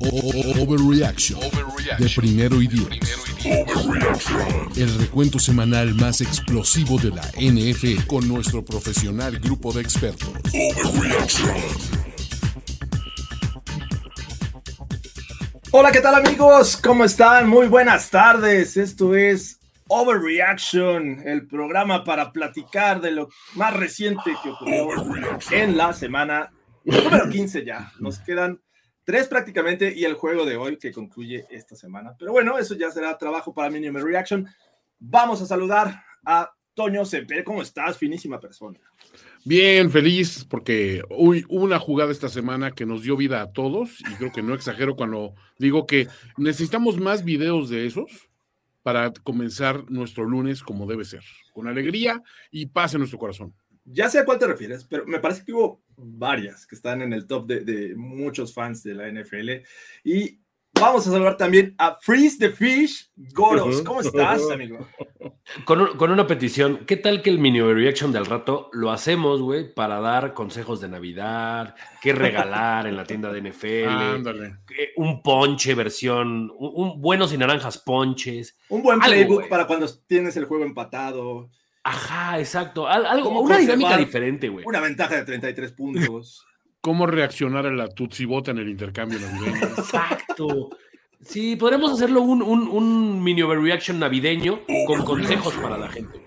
Overreaction de primero y diez. El recuento semanal más explosivo de la NFL con nuestro profesional grupo de expertos. Hola, ¿qué tal amigos? ¿Cómo están? Muy buenas tardes. Esto es Overreaction, el programa para platicar de lo más reciente que ocurrió en la semana número 15 ya. Nos quedan tres prácticamente y el juego de hoy que concluye esta semana. Pero bueno, eso ya será trabajo para Minimum Reaction. Vamos a saludar a Toño Cepé. ¿Cómo estás? Finísima persona. Bien, feliz porque hubo una jugada esta semana que nos dio vida a todos y creo que no exagero cuando digo que necesitamos más videos de esos para comenzar nuestro lunes como debe ser, con alegría y paz en nuestro corazón. Ya sé a cuál te refieres, pero me parece que hubo varias que están en el top de, de muchos fans de la NFL. Y vamos a saludar también a Freeze the Fish Goros. ¿Cómo estás, amigo? Con, un- con una petición, ¿qué tal que el mini overreaction del rato lo hacemos, güey, para dar consejos de Navidad, qué regalar en la tienda de NFL, Ándale. un ponche versión, un, un buenos y naranjas ponches. Un buen playbook para cuando tienes el juego empatado. Ajá, exacto. al- algo, ¿Cómo una dinámica diferente, güey. Una ventaja de 33 puntos. ¿Cómo reaccionar a la tutsibota en el intercambio navideño? Exacto. Sí, podremos hacerlo un, un, un mini overreaction navideño con consejos para la gente.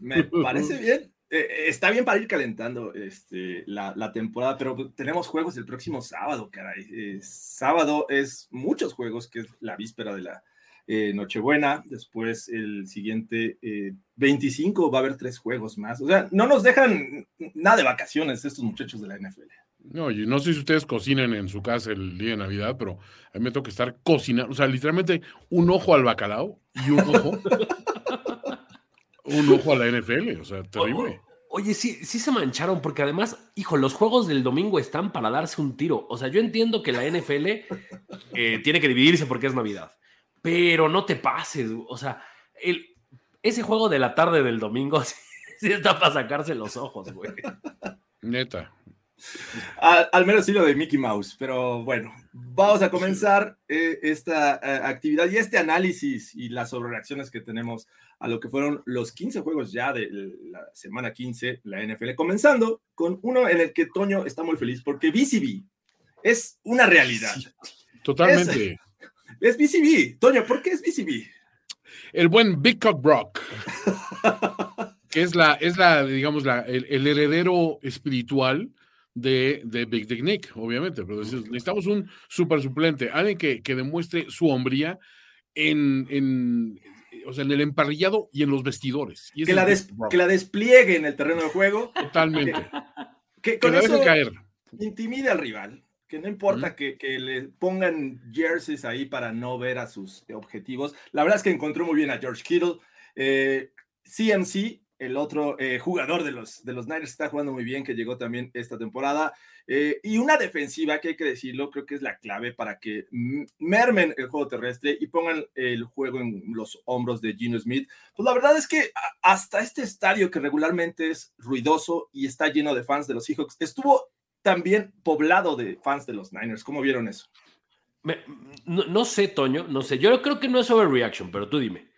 Me parece bien. Eh, eh, está bien para ir calentando este, la, la temporada, pero tenemos juegos el próximo sábado, caray. Eh, sábado es muchos juegos, que es la víspera de la eh, Nochebuena. Después, el siguiente eh, 25, va a haber tres juegos más. O sea, no nos dejan nada de vacaciones estos muchachos de la NFL. No, y no sé si ustedes cocinan en su casa el día de Navidad, pero a mí me toca estar cocinando, o sea, literalmente un ojo al bacalao y un ojo, un ojo a la NFL, o sea, terrible. Oye, sí, sí se mancharon, porque además, hijo, los juegos del domingo están para darse un tiro. O sea, yo entiendo que la NFL eh, tiene que dividirse porque es Navidad, pero no te pases. O sea, el, ese juego de la tarde del domingo sí, sí está para sacarse los ojos, güey. Neta. Al, al menos sí lo de Mickey Mouse, pero bueno, vamos a comenzar eh, esta eh, actividad y este análisis y las sobrereacciones que tenemos a lo que fueron los 15 juegos ya de la semana 15, la NFL, comenzando con uno en el que Toño está muy feliz porque BCB es una realidad. Totalmente. Es BCB. Toño, ¿por qué es BCB? El buen Big Cock Brock, que es la, es la, digamos, la, el, el heredero espiritual de, de Big Dick Nick, obviamente, pero es- necesitamos un super suplente, alguien que, que demuestre su hombría en, en, o sea, en el emparrillado y en los vestidores. Y Que la, es des- Big Brock, que la despliegue en el terreno de juego, Totalmente. que Que con la eso caer. intimide al rival. Que no importa que, que le pongan jerseys ahí para no ver a sus objetivos. La verdad es que encontró muy bien a George Kittle. Eh, CMC, el otro eh, jugador de los, de los Niners, está jugando muy bien, que llegó también esta temporada. Eh, y una defensiva que hay que decirlo, creo que es la clave para que mermen el juego terrestre y pongan el juego en los hombros de Gino Smith. Pues la verdad es que hasta este estadio que regularmente es ruidoso y está lleno de fans de los Seahawks, estuvo también poblado de fans de los Niners. ¿Cómo vieron eso? Me- no, no sé, Toño, no sé. Yo creo que no es overreaction, pero tú dime.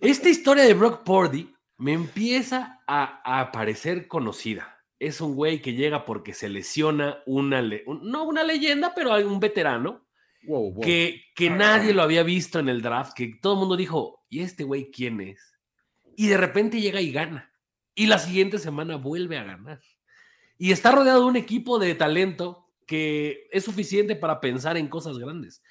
Esta historia de Brock Purdy me empieza a, a parecer conocida. Es un güey que llega porque se lesiona una, le- un- no una leyenda, pero hay un veterano Wow, wow. que, que nadie lo había visto en el draft, que todo el mundo dijo, ¿y este güey quién es? Y de repente llega y gana. Y la siguiente semana vuelve a ganar. Y está rodeado de un equipo de talento que es suficiente para pensar en cosas grandes.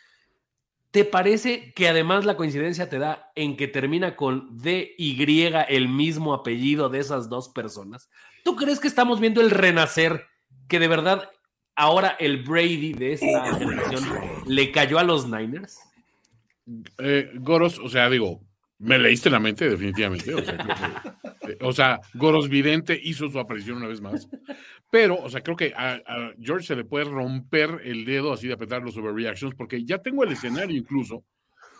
¿Te parece que además la coincidencia te da en que termina con DY el mismo apellido de esas dos personas? ¿Tú crees que estamos viendo el renacer que de verdad ahora el Brady de esta generación le cayó a los Niners? Eh, Goros, o sea, digo, me leíste la mente, definitivamente. O sea, o sea, Goros Vidente hizo su aparición una vez más. Pero, o sea, creo que a, a George se le puede romper el dedo así de apretar los overreactions, porque ya tengo el escenario incluso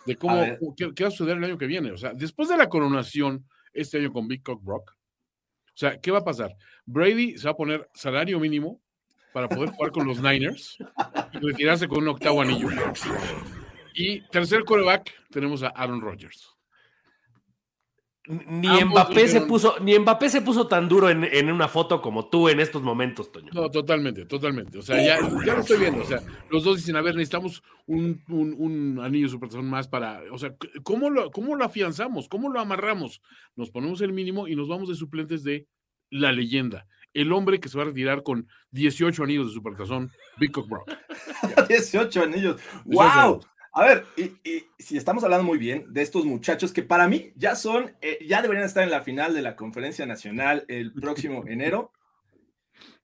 de cómo qué va a suceder el año que viene. O sea, después de la coronación este año con Big Cock Brock, o sea, ¿qué va a pasar? Brady se va a poner salario mínimo para poder jugar con los Niners y retirarse con un octavo anillo. Y tercer coreback tenemos a Aaron Rodgers. Ni Mbappé, se puso, ni Mbappé se puso tan duro en, en una foto como tú en estos momentos, Toño. No, totalmente, totalmente. O sea, ya, ya lo estoy viendo. O sea, los dos dicen, a ver, necesitamos un, un, un anillo supertazón más para. O sea, ¿cómo lo, ¿cómo lo afianzamos? ¿Cómo lo amarramos? Nos ponemos el mínimo y nos vamos de suplentes de la leyenda. El hombre que se va a retirar con 18 anillos de supertazón, Big Cock Brock. 18 anillos. 18 ¡Wow! anillos. A ver, y, y si estamos hablando muy bien de estos muchachos que para mí ya son, eh, ya deberían estar en la final de la conferencia nacional el próximo enero.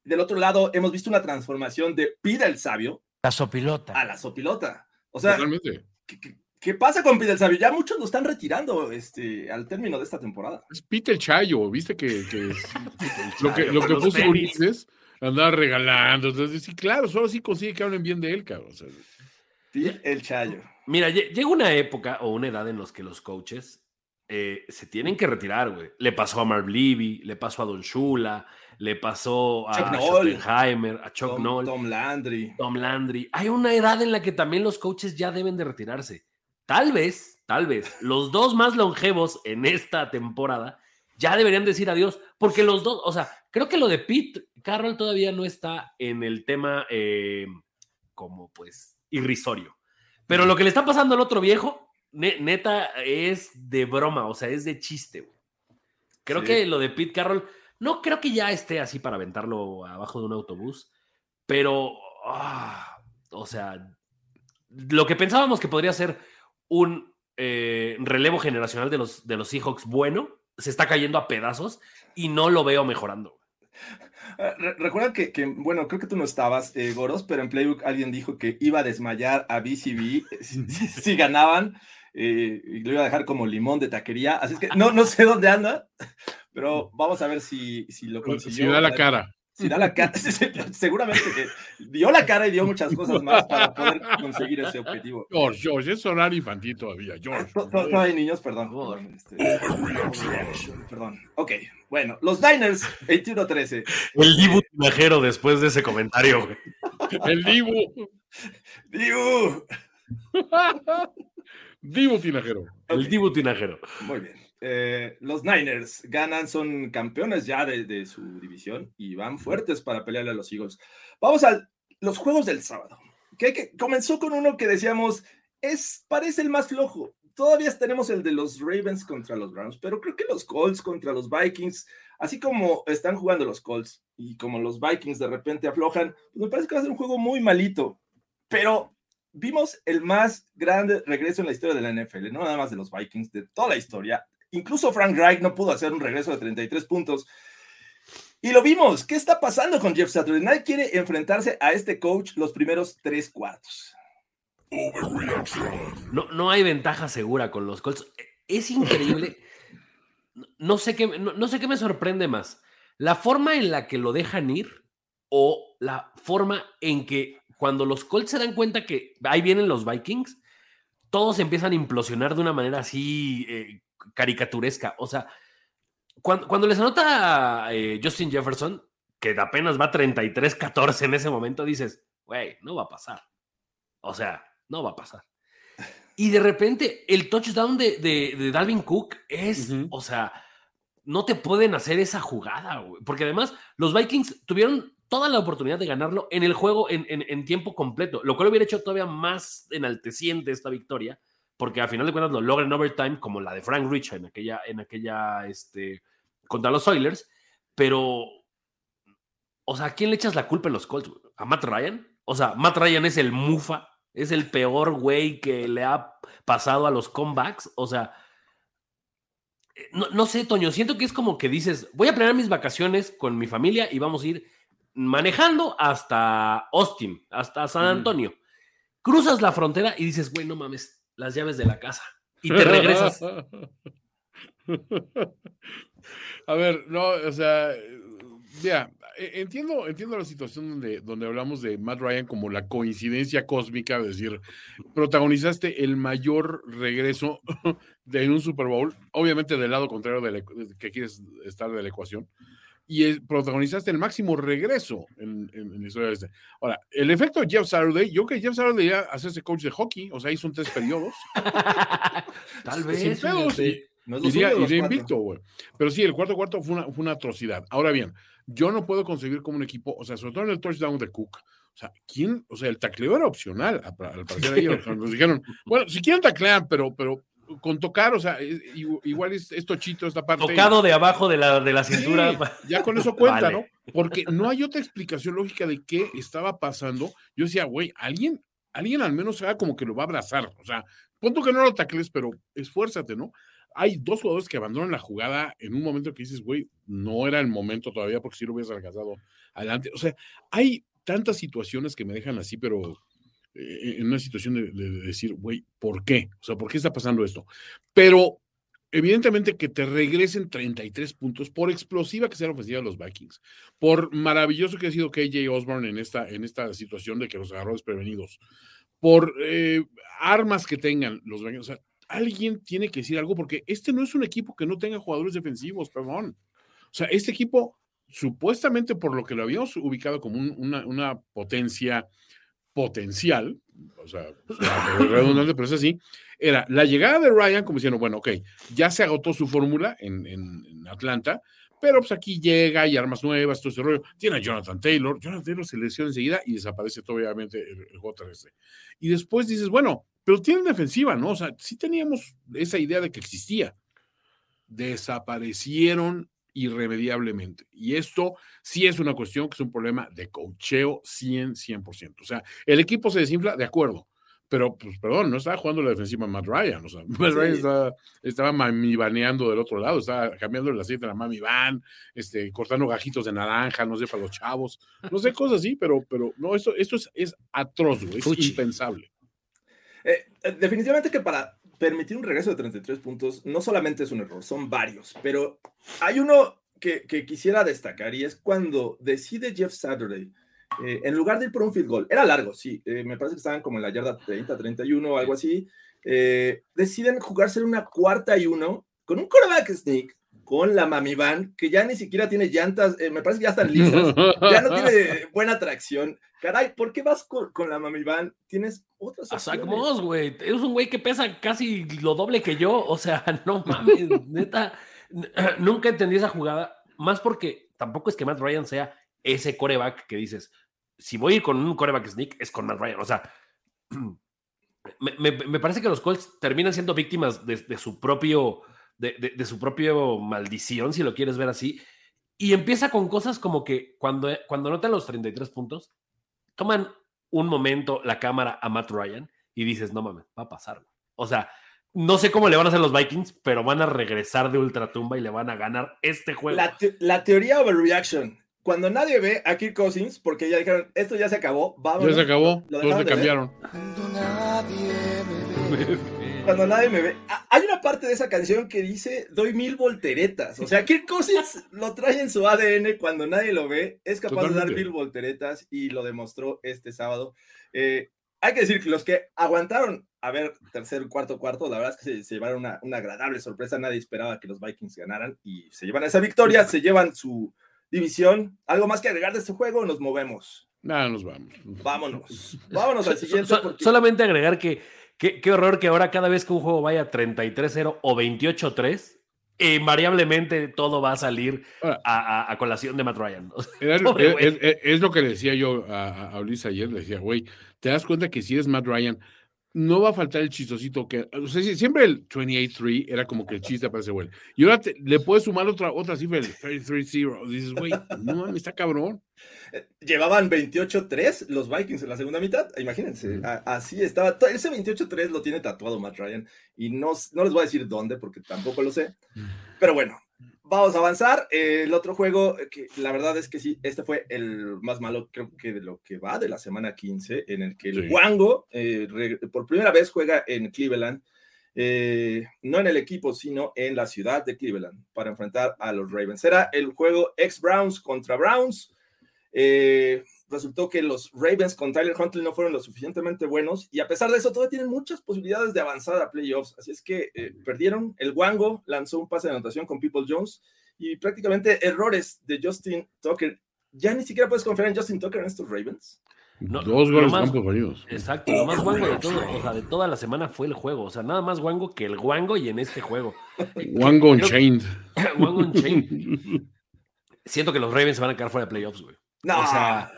Del otro lado, hemos visto una transformación de Pida el Sabio La sopilota. a la Sopilota. O sea, Totalmente. ¿qué, qué, qué pasa con Pida el Sabio? Ya muchos lo están retirando este, al término de esta temporada. Es Peter Chayo, ¿viste que, que lo que, lo que los puso. Ulises? Andaba regalando. Entonces, sí, claro, solo sí consigue que hablen bien de él, cabrón. O sea, Pida el Chayo. Mira, lle- llega una época o una edad en los que los coaches eh, se tienen que retirar, güey. Le pasó a Marv Levy, le pasó a Don Shula, le pasó a. Schottenheimer, a Chuck Tom, Noll, Tom Landry. Tom Landry. Hay una edad en la que también los coaches ya deben de retirarse. Tal vez, tal vez, los dos más longevos en esta temporada ya deberían decir adiós, porque los dos, o sea, creo que lo de Pete Carroll todavía no está en el tema eh, como pues irrisorio. Pero lo que le está pasando al otro viejo, ne- neta, es de broma, o sea, es de chiste. güey. Creo Sí. que lo de Pete Carroll, no creo que ya esté así para aventarlo abajo de un autobús, pero, ah, o sea, lo que pensábamos que podría ser un eh, relevo generacional de los, de los Seahawks bueno, se está cayendo a pedazos y no lo veo mejorando. Eh, re- Recuerda que, que, bueno, creo que tú no estabas, eh, Goros, pero en Playbook alguien dijo que iba a desmayar a BCB si, si- si ganaban eh, y lo iba a dejar como limón de taquería. Así es que no, no sé dónde anda, pero vamos a ver si, si lo consiguió. si da la cara. Si da la cara. Seguramente que dio la cara y dio muchas cosas más para poder conseguir ese objetivo. George, George, es horario infantil todavía, George. Todavía hay niños, perdón. Perdón, este, perdón. Ok, bueno, los Niners 21-13. El Dibu Tinajero después de ese comentario. El Dibu. Diu. Dibu Tinajero. El Dibu Tinajero. Muy bien. Eh, los Niners ganan, son campeones ya de, de su división y van fuertes para pelearle a los Eagles. Vamos a los juegos del sábado. Que, que comenzó con uno que decíamos, es, parece el más flojo. Todavía tenemos el de los Ravens contra los Browns, pero creo que los Colts contra los Vikings, así como están jugando los Colts y como los Vikings de repente aflojan, pues me parece que va a ser un juego muy malito. Pero vimos el más grande regreso en la historia de la NFL, no nada más de los Vikings, de toda la historia. Incluso Frank Reich no pudo hacer un regreso de 33 puntos. Y lo vimos. ¿Qué está pasando con Jeff Saturday? Nadie quiere enfrentarse a este coach los primeros tres cuartos. No, no hay ventaja segura con los Colts. Es increíble. No sé, qué, no, no sé qué me sorprende más. La forma en la que lo dejan ir o la forma en que cuando los Colts se dan cuenta que ahí vienen los Vikings, todos empiezan a implosionar de una manera así eh, caricaturesca. O sea, cuando, cuando les anota a eh, Justin Jefferson, que apenas va 33-14 en ese momento, dices, güey, no va a pasar. O sea, no va a pasar. Y de repente el touchdown de, de, de Dalvin Cook es, o sea, no te pueden hacer esa jugada, güey. Porque además los Vikings tuvieron toda la oportunidad de ganarlo en el juego en, en- tiempo completo, lo cual hubiera hecho todavía más enalteciente esta victoria, porque a final de cuentas lo logran en overtime, como la de Frank Rich en aquella, en aquella, este, contra los Oilers, pero, o sea, ¿a quién le echas la culpa en los Colts? ¿A Matt Ryan? O sea, Matt Ryan es el mufa, es el peor güey que le ha pasado a los comebacks, o sea, eh, no, no sé, Toño, siento que es como que dices, voy a planear mis vacaciones con mi familia y vamos a ir manejando hasta Austin, hasta San Antonio. Cruzas la frontera y dices, güey, no mames, las llaves de la casa. Y te regresas. A ver, no, o sea, ya, e- entiendo, entiendo la situación donde, donde hablamos de Matt Ryan como la coincidencia cósmica, es decir, protagonizaste el mayor regreso de en un Super Bowl, obviamente del lado contrario de la que quieres estar de la ecuación, y es- protagonizaste el máximo regreso en, en- en la historia de este. Ahora, el efecto de Jeff Saturday, yo que Jeff Saturday ya hacerse coach de hockey, o sea, hizo un tres periodos, Tal sin vez. pedos, fíjate. y- No Iría, iría invicto, güey. Pero sí, el cuarto cuarto fue una, fue una atrocidad. Ahora bien, yo no puedo concebir como un equipo, o sea, sobre todo en el touchdown de Cook. O sea, ¿quién? O sea, el tacleo era opcional al parecer ahí. Nos dijeron, bueno, si quieren taclear, pero, pero con tocar, o sea, igual es, es tochito esta parte. Tocado de abajo de la, de la Sí, cintura. ya con eso cuenta, Vale. ¿no? Porque no hay otra explicación lógica de qué estaba pasando. Yo decía, güey, alguien, alguien al menos haga como que lo va a abrazar. O sea, punto que no lo tacles, pero esfuérzate, ¿no? Hay dos jugadores que abandonan la jugada en un momento que dices, güey, no era el momento todavía porque si lo hubieras alcanzado adelante. O sea, hay tantas situaciones que me dejan así, pero eh, en una situación de, de- de decir, güey, ¿por qué? O sea, ¿por qué está pasando esto? Pero evidentemente que te regresen 33 puntos, por explosiva que sea la ofensiva de los Vikings, por maravilloso que ha sido KJ Osborne en esta, en esta situación de que los agarró desprevenidos, por eh, armas que tengan los Vikings, o sea, alguien tiene que decir algo porque este no es un equipo que no tenga jugadores defensivos, perdón. O sea, este equipo, supuestamente por lo que lo habíamos ubicado como un- una, una potencia potencial, o sea, redundante, pero es así, era la llegada de Ryan como diciendo, bueno, ok, ya se agotó su fórmula en, en- Atlanta, pero pues aquí llega y armas nuevas, todo ese rollo. Tiene a Jonathan Taylor, Jonathan Taylor se lesiona enseguida y desaparece obviamente el, el terrestre. Y después dices, bueno, pero tienen defensiva, ¿no? O sea, sí teníamos esa idea de que existía. Desaparecieron irremediablemente. Y esto sí es una cuestión que es un problema de cocheo 100, 100%. O sea, el equipo se desinfla, de acuerdo, pero pues perdón, no estaba jugando la defensiva Matt Ryan, o sea, Matt Sí. Ryan estaba, estaba mami baneando del otro lado, estaba cambiando el aceite de la mami van, este, cortando gajitos de naranja, no sé, para los chavos, no sé, cosas así, pero, pero no, esto, esto es, es atroz, güey, es Fuchi. impensable. Eh, eh, definitivamente que para permitir un regreso de 33 puntos, no solamente es un error, son varios, pero hay uno que, que quisiera destacar y es cuando decide Jeff Saturday, eh, en lugar de ir por un field goal, era largo, sí, eh, me parece que estaban como en la yarda 30, 31 o algo así, eh, deciden jugarse una cuarta y uno con un quarterback sneak, con la Mami Van, que ya ni siquiera tiene llantas, eh, me parece que ya están listas, ya no tiene buena tracción. Caray, ¿por qué vas con, con la Mami Van? Tienes otras A Zach. Moss, güey. Es un güey que pesa casi lo doble que yo. O sea, no mames, neta. Nunca entendí esa jugada. Más porque tampoco es que Matt Ryan sea ese coreback que dices, si voy a ir con un coreback sneak, es con Matt Ryan. O sea, me, me- me parece que los Colts terminan siendo víctimas de, de su propio, de, de- de su propio maldición, si lo quieres ver así. Y empieza con cosas como que cuando, cuando anotan los 33 puntos, toman un momento la cámara a Matt Ryan y dices, no mames, va a pasar. güey". O sea, no sé cómo le van a hacer los Vikings, pero van a regresar de ultratumba y le van a ganar este juego. La, te- la teoría overreaction. Cuando nadie ve a Kirk Cousins, porque ya dijeron, esto ya se acabó, vamos. Ya se acabó, todos dejaron le de ver. cambiaron. Cuando nadie me ve. Ah, Hay una parte de esa canción que dice, doy mil volteretas. O sea, Kirk Cousins lo trae en su ADN cuando nadie lo ve. Es capaz de dar mil volteretas y lo demostró este sábado. Eh, hay que decir que los que aguantaron a ver tercer, cuarto, cuarto, la verdad es que se, se llevaron una, una agradable sorpresa. Nadie esperaba que los Vikings ganaran y se llevan esa victoria, se llevan su división. ¿Algo más que agregar de este juego? Nos movemos. Nada, nos vamos. Vámonos. Vámonos al So- siguiente. so- porque- Solamente agregar que que- qué horror que ahora cada vez que un juego vaya 33-0 o 28-3, invariablemente todo va a salir Ahora, a, a- a colación de Matt Ryan. Era- Pobre es, lo que le decía yo a, a- Ulises ayer, le decía, güey, te das cuenta que si eres Matt Ryan, no va a faltar el chistosito que, o sea, si- siempre el 28-3 era como que el chiste para ese güey. Y ahora te- le puedes sumar otra, otra cifra, el 33-0. Dices, güey, no mames, está cabrón. Llevaban 28-3 los Vikings en la segunda mitad. Imagínense, Ujú. a- así estaba. Ese 28-3 lo tiene tatuado Matt Ryan. Y no, no les voy a decir dónde porque tampoco lo sé. Pero bueno, vamos a avanzar. Eh, el otro juego, eh, que la verdad es que sí, este fue el más malo, creo que de lo que va de la semana 15, en el que el Sí. Wango eh, por primera vez juega en Cleveland, eh, no en el equipo, sino en la ciudad de Cleveland, para enfrentar a los Ravens. Era el juego ex-Browns contra Browns. Resultó que los Ravens con Tyler Huntley no fueron lo suficientemente buenos y a pesar de eso todavía tienen muchas posibilidades de avanzar a playoffs. Así es que eh, perdieron. El Wango lanzó un pase de anotación con People Jones y prácticamente errores de Justin Tucker. Ya ni siquiera puedes confiar en Justin Tucker en estos Ravens. No, Dos goles más- campo fallidos. Exacto, lo más guango de todo, o sea, de toda la semana fue el juego. O sea, nada más guango que el guango y en este juego. Wango Creo- Unchained. Wango Unchained. Siento que los Ravens se van a quedar fuera de playoffs, güey. No, O sea,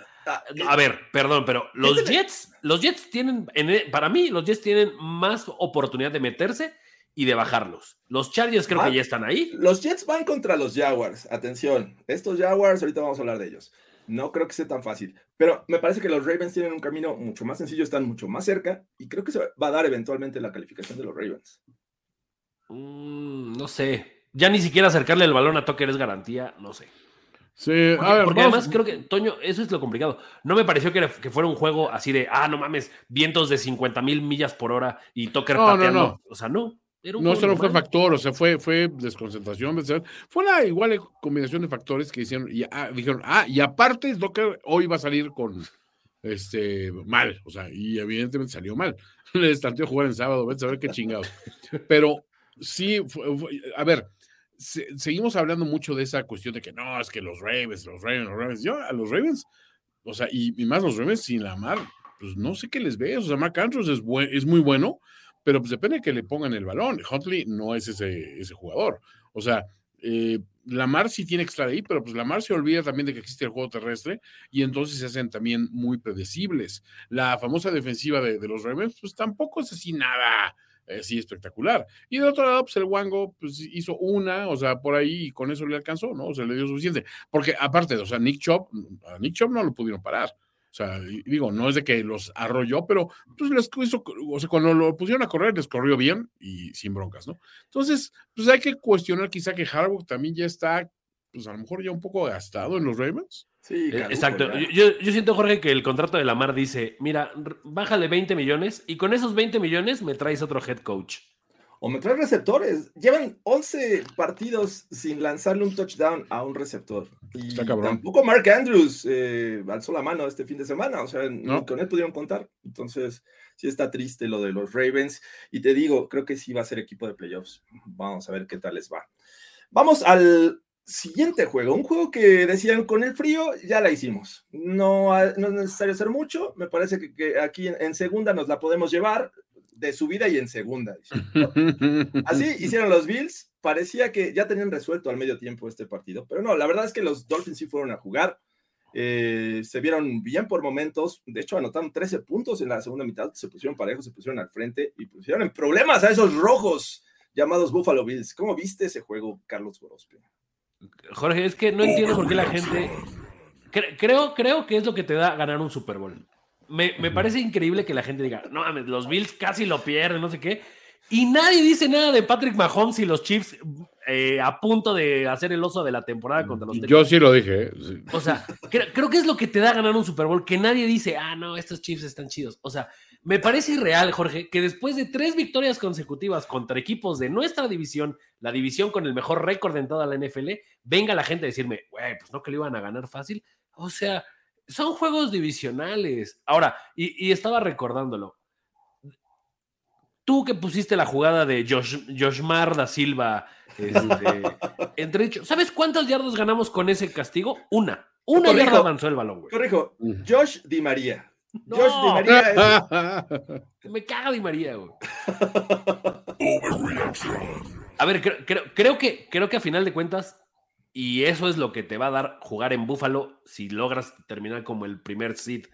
A ver, perdón, pero los Ese- Jets, los Jets tienen, en e- para mí, los Jets tienen más oportunidad de meterse y de bajarlos. Los Chargers creo Ah. que ya están ahí. Los Jets van contra los Jaguars. Atención, estos Jaguars, ahorita vamos a hablar de ellos. No creo que sea tan fácil, pero me parece que los Ravens tienen un camino mucho más sencillo, están mucho más cerca y creo que se va a dar eventualmente la calificación de los Ravens. Mm, no sé. Ya ni siquiera acercarle el balón a Tucker es garantía, no sé. Sí, Porque, a ver, porque además creo que, Toño, eso es lo complicado. No me pareció que, era- que fuera un juego así de, ah, no mames, vientos de 50 mil millas por hora y Tucker No, no, pateando. no. O sea, no. Era un No, eso no fue factor, o sea, fue, fue desconcentración. Fue una igual combinación de factores que hicieron, y, ah, dijeron, ah, y aparte Docker hoy va a salir con este mal, o sea, y evidentemente salió mal. Le estanteó jugar en sábado, vete a ver qué chingados. Pero sí, fue- fue- a ver, se- seguimos hablando mucho de esa cuestión de que no, es que los Ravens, los Ravens, los Ravens, yo a los Ravens, o sea, y, más los Ravens sin la mar, pues no sé qué les ves, o sea, Mark Andrews es, es muy bueno, pero pues depende de que le pongan el balón. Huntley no es ese, ese jugador. O sea, eh, Lamar sí tiene que estar ahí, pero pues Lamar se olvida también de que existe el juego terrestre y entonces se hacen también muy predecibles. La famosa defensiva de, de los Ravens, pues tampoco es así nada eh, así espectacular. Y de otro lado, pues el Wango pues, hizo una, o sea, por ahí y con eso le alcanzó, ¿no? O sea, le dio suficiente. Porque aparte, o sea, Nick Chop, a Nick Chop no lo pudieron parar. O sea, digo, no es de que los arrolló, pero pues les hizo, o sea, cuando lo pusieron a correr, les corrió bien y sin broncas, ¿no? Entonces, pues hay que cuestionar quizá que Harbaugh también ya está, pues a lo mejor ya un poco gastado en los Ravens. Sí, Eh, caduco Exacto. Yo, siento, Jorge, que el contrato de Lamar dice, mira, bájale 20 millones y con esos 20 millones me traes otro head coach. O me trae receptores. Llevan 11 partidos sin lanzarle un touchdown a un receptor. Y Está cabrón. tampoco Mark Andrews eh, alzó la mano este fin de semana. O sea, No. ni con él pudieron contar. Entonces, sí está triste lo de los Ravens. Y te digo, creo que sí va a ser equipo de playoffs. Vamos a ver qué tal les va. Vamos al siguiente juego. Un juego que decían con el frío ya la hicimos. No, no es necesario hacer mucho. Me parece que, que aquí en, en segunda nos la podemos llevar de subida y en segunda. Así hicieron los Bills. Parecía que ya tenían resuelto al medio tiempo este partido, pero no, la verdad es que los Dolphins sí fueron a jugar. eh, se vieron bien por momentos. De hecho, anotaron 13 puntos en la segunda mitad. Se pusieron parejos, se pusieron al frente y pusieron en problemas a esos rojos llamados Buffalo Bills. ¿Cómo viste ese juego, Carlos Gorospe? Jorge, es que no entiendo por qué la gente... Cre- creo, creo que es lo que te da ganar un Super Bowl. Me, me parece increíble que la gente diga, no mames, los Bills casi lo pierden, no sé qué. Y nadie dice nada de Patrick Mahomes y los Chiefs eh, a punto de hacer el oso de la temporada contra los Yo sí lo dije. ¿eh? Sí. O sea, cre- creo que es lo que te da ganar un Super Bowl, que nadie dice, ah, no, estos Chiefs están chidos. O sea, me parece irreal, Jorge, que después de tres victorias consecutivas contra equipos de nuestra división, la división con el mejor récord en toda la NFL, venga la gente a decirme, güey, pues no que lo iban a ganar fácil. O sea, son juegos divisionales. Ahora, y, y estaba recordándolo. Tú que pusiste la jugada de Josh, Joshmar da Silva, este, entre hecho, ¿sabes cuántas yardas ganamos con ese castigo? Una. Una Corrijo. yarda avanzó el balón, güey. Corrijo. Josh Di María. No. Josh Di María es- Me caga Di María, güey. A ver, creo, creo- creo que, creo que a final de cuentas, y eso es lo que te va a dar jugar en Búfalo si logras terminar como el primer seed.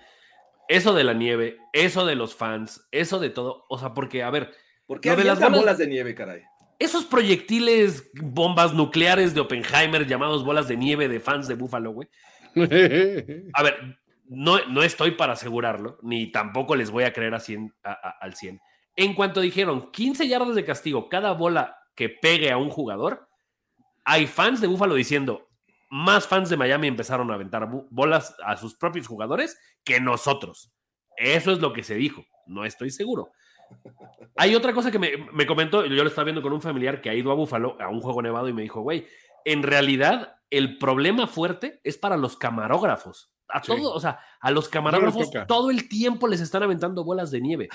Eso de la nieve, eso de los fans, eso de todo. O sea, porque, a ver, ¿Por qué de las bolas- bolas de nieve, caray? esos proyectiles, bombas nucleares de Oppenheimer llamados bolas de nieve de fans de Búfalo, güey. A ver, no, no estoy para asegurarlo, ni tampoco les voy a creer a 100 a- a- al 100. En cuanto dijeron 15 yardas de castigo cada bola que pegue a un jugador, hay fans de Buffalo diciendo, más fans de Miami empezaron a aventar bolas a sus propios jugadores que nosotros. Eso es lo que se dijo. No estoy seguro. Hay otra cosa que me, me comentó, yo lo estaba viendo con un familiar que ha ido a Buffalo a un juego nevado y me dijo, güey, en realidad el problema fuerte es para los camarógrafos. A Sí. todo, o sea, a los camarógrafos todo el tiempo les están aventando bolas de nieve.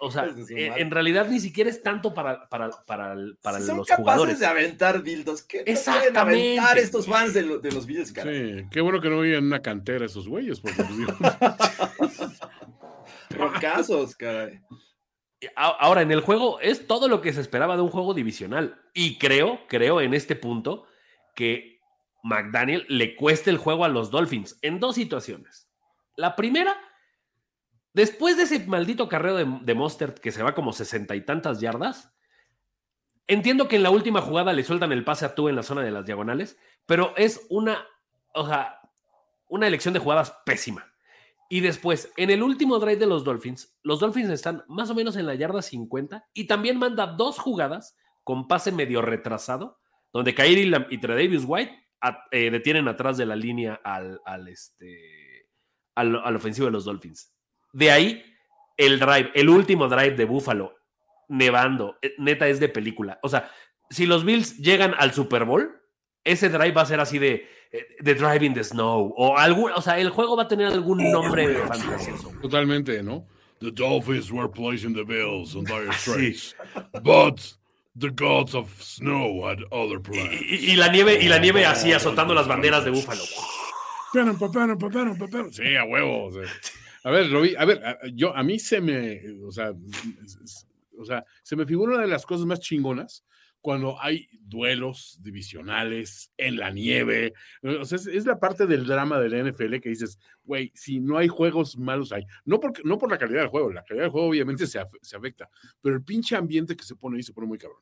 O sea, en, realidad ni siquiera es tanto para, para, para, el- para Si son los capaces jugadores. de aventar dildos. ¿Qué Exactamente. aventar estos fans de, lo- de los Bills, cara? Sí, qué bueno que no viven en una cantera esos güeyes, porque Rocazos, caray. Ahora, en el juego es todo lo que se esperaba de un juego divisional. Y creo, creo en este punto que McDaniel le cueste el juego a los Dolphins en dos situaciones. La primera, después de ese maldito carreo de, de Mostert que se va como sesenta y tantas yardas, entiendo que en la última jugada le sueltan el pase a tú en la zona de las diagonales, pero es una, o sea, una elección de jugadas pésima. Y después, en el último drive de los Dolphins, los Dolphins están más o menos en la yarda 50 y también manda dos jugadas con pase medio retrasado, donde Kairi y Tredavious White a- eh, detienen atrás de la línea al, al, este, al, al ofensivo de los Dolphins. De ahí, el drive, el último drive de Buffalo, nevando, eh, neta es de película. O sea, si los Bills llegan al Super Bowl, ese drive va a ser así de eh, The Drive in the Snow o algún, o sea, el juego va a tener algún nombre fantasioso. totalmente, ¿no? The Dolphins were placing the Bills on dire Sí. straits, but the gods of snow had other Y, plans. y- y la nieve, y la nieve así azotando las banderas de Búfalo. Sí, a huevo. o sea. A ver, lo vi- a ver, yo, a mí se me, o sea, o sea, se me figura una de las cosas más chingonas cuando hay duelos divisionales en la nieve. O sea, es, es la parte del drama del NFL que dices, güey, si no hay juegos malos hay. No, porque, no por la calidad del juego, la calidad del juego obviamente se, af- se afecta, pero el pinche ambiente que se pone ahí se pone muy cabrón.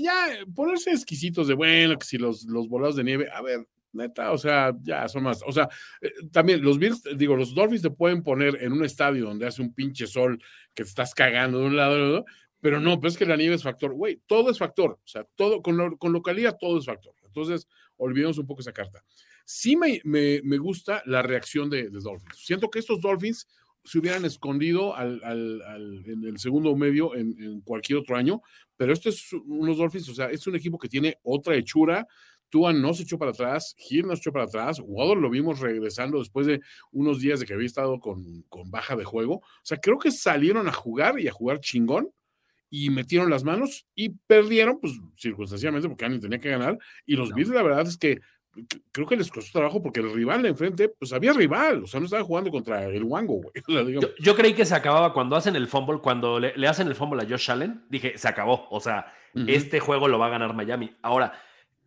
Ya ponerse exquisitos de, bueno, que si los, los volados de nieve, a ver, neta, o sea, ya son más. O sea, eh, también los Bills, digo, los Dolphins te pueden poner en un estadio donde hace un pinche sol que te estás cagando de un lado al otro, pero no, pues es que la nieve es factor. Güey, todo es factor. O sea, todo, con, con localidad todo es factor. Entonces, olvidemos un poco esa carta. Sí me, me, me gusta la reacción de, de Dolphins. Siento que estos Dolphins se hubieran escondido al, al- al- en el segundo medio en, en cualquier otro año, pero estos es unos Dolphins, o sea, es un equipo que tiene otra hechura. Tua no se echó para atrás, Hill no se echó para atrás, Waddle lo vimos regresando después de unos días de que había estado con, con baja de juego. O sea, creo que salieron a jugar y a jugar chingón y metieron las manos y perdieron, pues circunstancialmente, porque alguien tenía que ganar. Y los Bills, la verdad es que creo que les costó trabajo porque el rival de enfrente, pues había rival, o sea, no estaba jugando contra el Wango, güey. O sea, digamos, Yo, yo creí que se acababa cuando hacen el fumble, cuando le, le hacen el fumble a Josh Allen, dije, se acabó. O sea, Ujú. este juego lo va a ganar Miami. Ahora,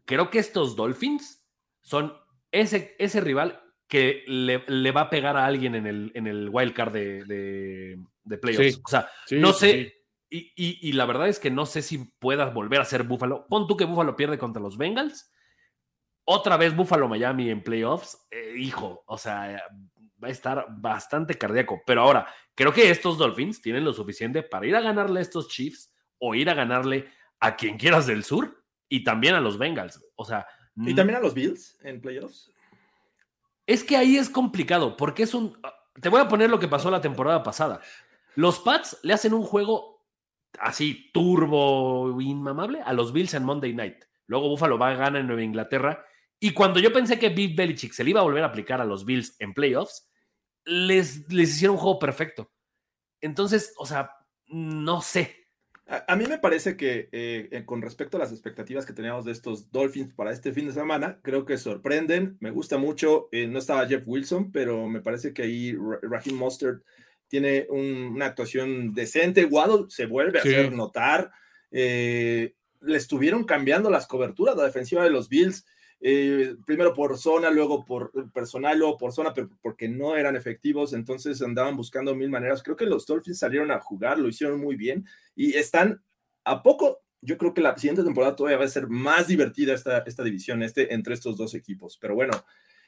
creo que estos Dolphins son ese, ese rival que le, le va a pegar a alguien en el, en el wild card de, de, de playoffs. Sí. O sea, Sí, no sé. sí. Y, y- y la verdad es que no sé si puedas volver a ser Búfalo. Pon tú que Búfalo pierde contra los Bengals. Otra vez Búfalo Miami en playoffs. Eh, hijo, o sea, va a estar bastante cardíaco. Pero ahora, creo que estos Dolphins tienen lo suficiente para ir a ganarle a estos Chiefs o ir a ganarle a quien quieras del sur y también a los Bengals. O sea, Y también a los Bills en playoffs. es que ahí es complicado, porque es un. Te voy a poner lo que pasó la temporada pasada. Los Pats le hacen un juego así, turbo, inmamable, a los Bills en Monday Night. Luego Buffalo va a ganar en Nueva Inglaterra. Y cuando yo pensé que Bill Belichick se le iba a volver a aplicar a los Bills en playoffs, les, les hicieron un juego perfecto. Entonces, o sea, no sé. A, a mí me parece que eh, eh, con respecto a las expectativas que teníamos de estos Dolphins para este fin de semana, creo que sorprenden. Me gusta mucho. eh, no estaba Jeff Wilson, pero me parece que ahí Ra- Raheem Mostert tiene un- una actuación decente. Waddle se vuelve a Sí. hacer notar. Eh, le estuvieron cambiando las coberturas la defensiva de los Bills. Eh, primero por zona, luego por personal, luego por zona, pero porque no eran efectivos, entonces andaban buscando mil maneras. Creo que los Dolphins salieron a jugar, lo hicieron muy bien y están a poco. Yo creo que la siguiente temporada todavía va a ser más divertida esta, esta división, este, entre estos dos equipos. Pero bueno,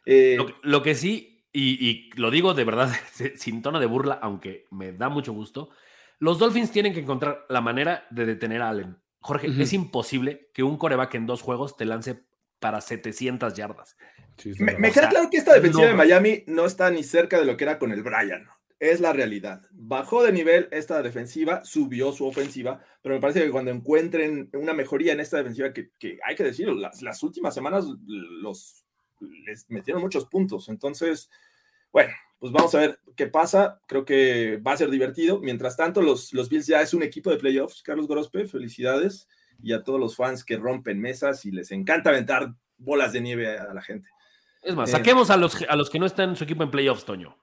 eh, Lo, que- lo que sí, y, y lo digo de verdad sin tono de burla, aunque me da mucho gusto, los Dolphins tienen que encontrar la manera de detener a Allen. Jorge, es imposible que un coreback en dos juegos te lance para 700 yardas. Sí, Me, queda sea, claro que esta defensiva no. de Miami no está ni cerca de lo que era con el Brian. Es la realidad. Bajó de nivel esta defensiva, subió su ofensiva, pero me parece que cuando encuentren una mejoría en esta defensiva, que, que hay que decirlo, las, las últimas semanas los, les metieron muchos puntos. Entonces, bueno, pues vamos a ver qué pasa. Creo que va a ser divertido. Mientras tanto, los, los Bills ya es un equipo de playoffs. Carlos Gorospe, felicidades. Y a todos los fans que rompen mesas y les encanta aventar bolas de nieve a la gente. Es más, Eh. saquemos a los, a los que no están en su equipo en playoffs, Toño.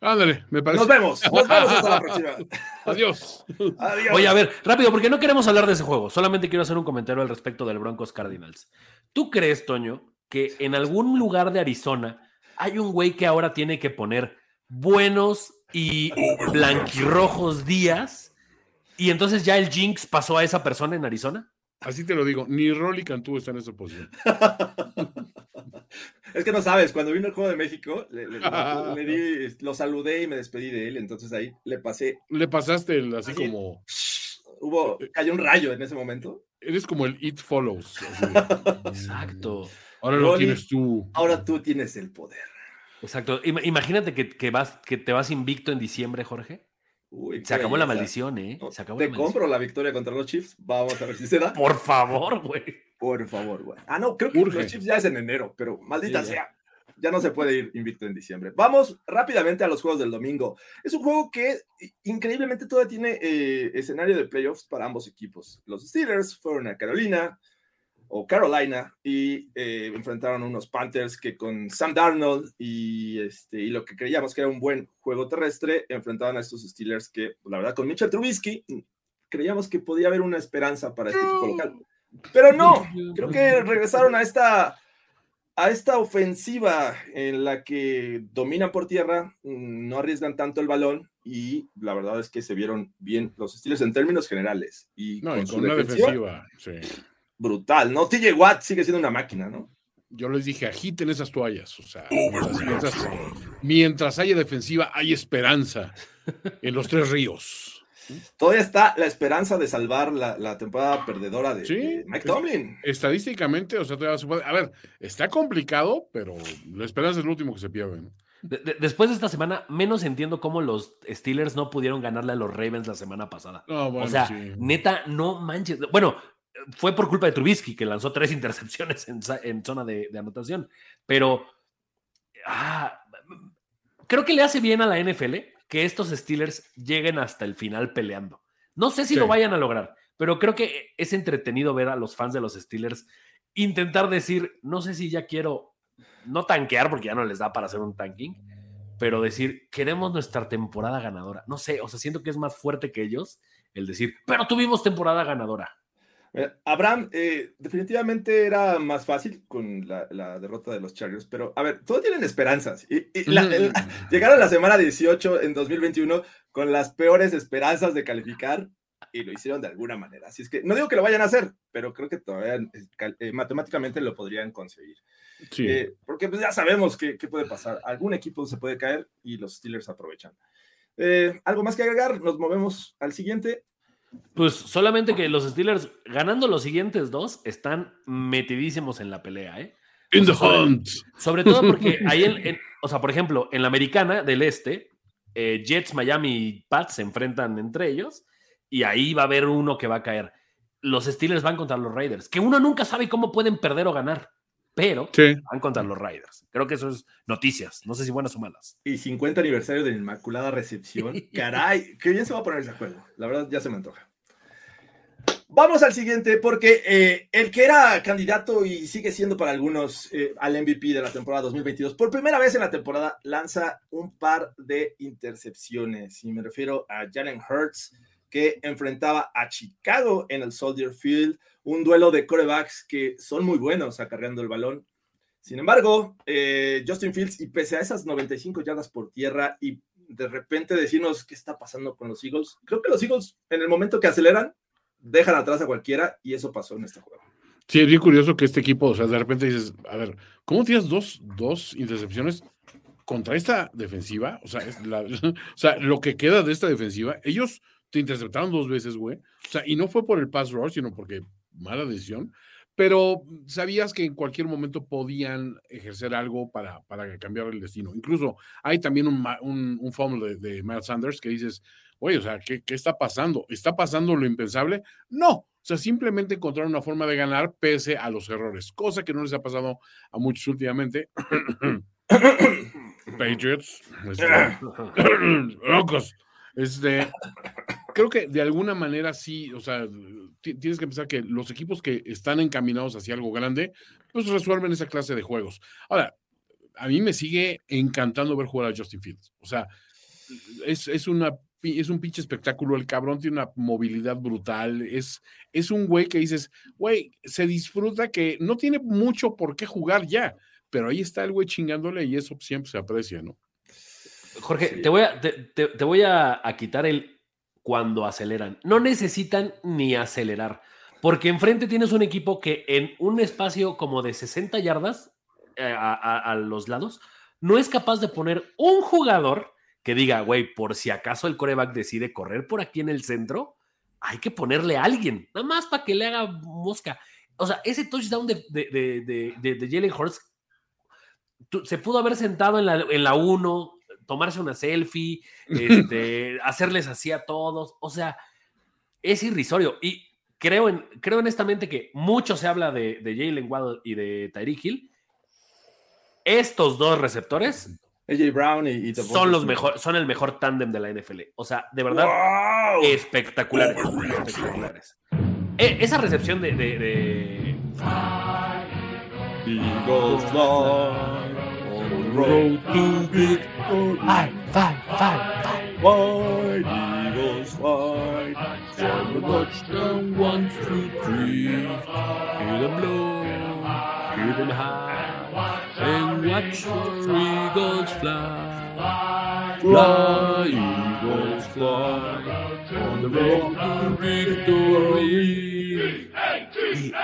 Ándale, me parece. Nos vemos, nos vemos hasta la próxima. Adiós. Adiós. Oye, a ver, rápido, porque no queremos hablar de ese juego. Solamente quiero hacer un comentario al respecto del Broncos Cardinals. ¿Tú crees, Toño, que en algún lugar de Arizona hay un güey que ahora tiene que poner buenos y blanquirrojos días? Y entonces ya el Jinx pasó a esa persona en Arizona? Así te lo digo, ni Rolly Cantú está en esa posición. Es que no sabes, cuando vino el juego de México, le, le- le di- lo saludé y me despedí de él, entonces ahí le pasé, Le pasaste el, así Así. como. hubo, cayó un rayo en ese momento. Eres como el It Follows. Exacto. Ahora lo tienes tú. Ahora tú tienes el poder. Exacto. Ima- Imagínate que, que vas, que te vas invicto en diciembre, Jorge. Uy, Se acabó la maldición, ¿eh? No, Se acabó te la compro la victoria contra los Chiefs. Vamos a ver si se da. Por favor, güey. Por favor, güey. Ah, no, creo que Urge. los Chiefs ya es en enero, pero maldita Sí, sea. Ya no se puede ir invicto en diciembre. Vamos rápidamente a los juegos del domingo. Es un juego que increíblemente todavía tiene eh, escenario de playoffs para ambos equipos. Los Steelers fueron a Carolina o Carolina y eh, enfrentaron a unos Panthers que con Sam Darnold y, este, y lo que creíamos que era un buen juego terrestre, enfrentaban a estos Steelers que, la verdad, con Mitchell Trubisky creíamos que podía haber una esperanza para este equipo local. Pero no, creo que regresaron a esta, a esta ofensiva en la que dominan por tierra, mm, no arriesgan tanto el balón y la verdad es que se vieron bien los Steelers en términos generales. Y No, con y su con una defensiva, defensiva. Sí. Brutal, ¿no? TJ Watt sigue siendo una máquina, ¿no? Yo les dije, agiten esas toallas. O sea, mientras, haya defensiva, hay esperanza en los tres ríos. Todavía está la esperanza de salvar la, la temporada perdedora de, Sí, de Mike Tomlin. Estadísticamente, o sea, todavía se puede. A ver, está complicado, pero la esperanza es lo último que se pierde. ¿no? De- de- después de esta semana, menos entiendo cómo los Steelers no pudieron ganarle a los Ravens la semana pasada. No, bueno, o sea, sí. neta, no manches. Bueno, fue por culpa de Trubisky, que lanzó tres intercepciones en, zona de, de anotación. Pero ah, creo que le hace bien a la NFL que estos Steelers lleguen hasta el final peleando. No sé si Sí. lo vayan a lograr, pero creo que es entretenido ver a los fans de los Steelers intentar decir, no sé si ya quiero, no tanquear porque ya no les da para hacer un tanking, pero decir, queremos nuestra temporada ganadora. No sé, o sea, siento que es más fuerte que ellos el decir, pero tuvimos temporada ganadora. Mira, Abraham, eh, definitivamente era más fácil con la, la derrota de los Chargers, pero a ver, todos tienen esperanzas. Y, y la- Mm. llegaron a la semana 18 en 2021 con las peores esperanzas de calificar y lo hicieron de alguna manera. Así es que no digo que lo vayan a hacer, pero creo que todavía eh, eh, matemáticamente lo podrían conseguir. Sí. Eh, porque pues, ya sabemos qué puede pasar. Algún equipo se puede caer y los Steelers aprovechan. Eh, ¿Algo más que agregar? Nos movemos al siguiente. Pues solamente que los Steelers, ganando los siguientes dos, están metidísimos en la pelea, ¿eh? In the o sea, sobre- hunt. Sobre todo porque ahí, en, en- o sea, por ejemplo, en la americana del este, eh, Jets, Miami y Pats se enfrentan entre ellos y ahí va a haber uno que va a caer. Los Steelers van contra los Raiders, que uno nunca sabe cómo pueden perder o ganar, pero Sí. van contra los Raiders. Creo que eso es noticias, no sé si buenas o malas. Y 50 aniversario de la Inmaculada Recepción. Caray, qué bien se va a poner ese juego. La verdad, ya se me antoja. Vamos al siguiente, porque eh, el que era candidato y sigue siendo para algunos eh, al MVP de la temporada 2022, por primera vez en la temporada lanza un par de intercepciones. Y me refiero a Jalen Hurts, que enfrentaba a Chicago en el Soldier Field, un duelo de corebacks que son muy buenos acarreando el balón. Sin embargo, eh, Justin Fields, y pese a esas 95 yardas por tierra y de repente decirnos qué está pasando con los Eagles, creo que los Eagles en el momento que aceleran, dejan atrás a cualquiera y eso pasó en este juego. Sí, es bien curioso que este equipo, o sea, de repente dices, a ver, ¿cómo tienes dos, dos intercepciones contra esta defensiva? O sea, lo que queda de esta defensiva, ellos te interceptaron dos veces, güey. O sea, y no fue por el pass rush, sino porque mala decisión. pero sabías que en cualquier momento podían ejercer algo para, para cambiar el destino. Incluso hay también un, un, un de, de Miles Sanders que dices, oye, o sea, ¿qué, ¿qué, está pasando? ¿Está pasando lo impensable? No, o sea, simplemente encontraron una forma de ganar pese a los errores, cosa que no les ha pasado a muchos últimamente. Patriots, este, locos. Este, creo que de alguna manera sí, o sea, tienes que pensar que los equipos que están encaminados hacia algo grande, pues resuelven esa clase de juegos. Ahora, a mí me sigue encantando ver jugar a Justin Fields. O sea, es, es una es un pinche espectáculo. El cabrón tiene una movilidad brutal. Es, es un güey que dices, güey, se disfruta que no tiene mucho por qué jugar ya, pero ahí está el güey chingándole y eso siempre se aprecia, ¿no? Jorge, sí. te voy, a, te, te, te voy a, a, quitar el cuando aceleran. No necesitan ni acelerar, porque enfrente tienes un equipo que en un espacio como de 60 yardas eh, a, los lados, no es capaz de poner un jugador que diga, güey, por si acaso el coreback decide correr por aquí en el centro, hay que ponerle a alguien, nada más para que le haga mosca. O sea, ese touchdown de, de, de, de, Jalen Hurts se pudo haber sentado en la, en la uno, tomarse una selfie, este, hacerles así a todos. O sea, es irrisorio. Y creo, en, creo honestamente que mucho se habla de, de Jalen Waddle y de Tyreek Hill. Estos dos receptores AJ Brown y, y son los mejor, son el mejor tándem de la NFL. O sea, de verdad, wow. espectaculares. espectaculares. E, esa recepción de, de, de... Road to victory. Fly, fly, fly, fly. White Eagles fly. From the touchdown, one, two, three. Hear them blow, hear them high. And watch the eagles fly. Fly, Eagles fly. On the road to victory. E-A-G-L-E-S,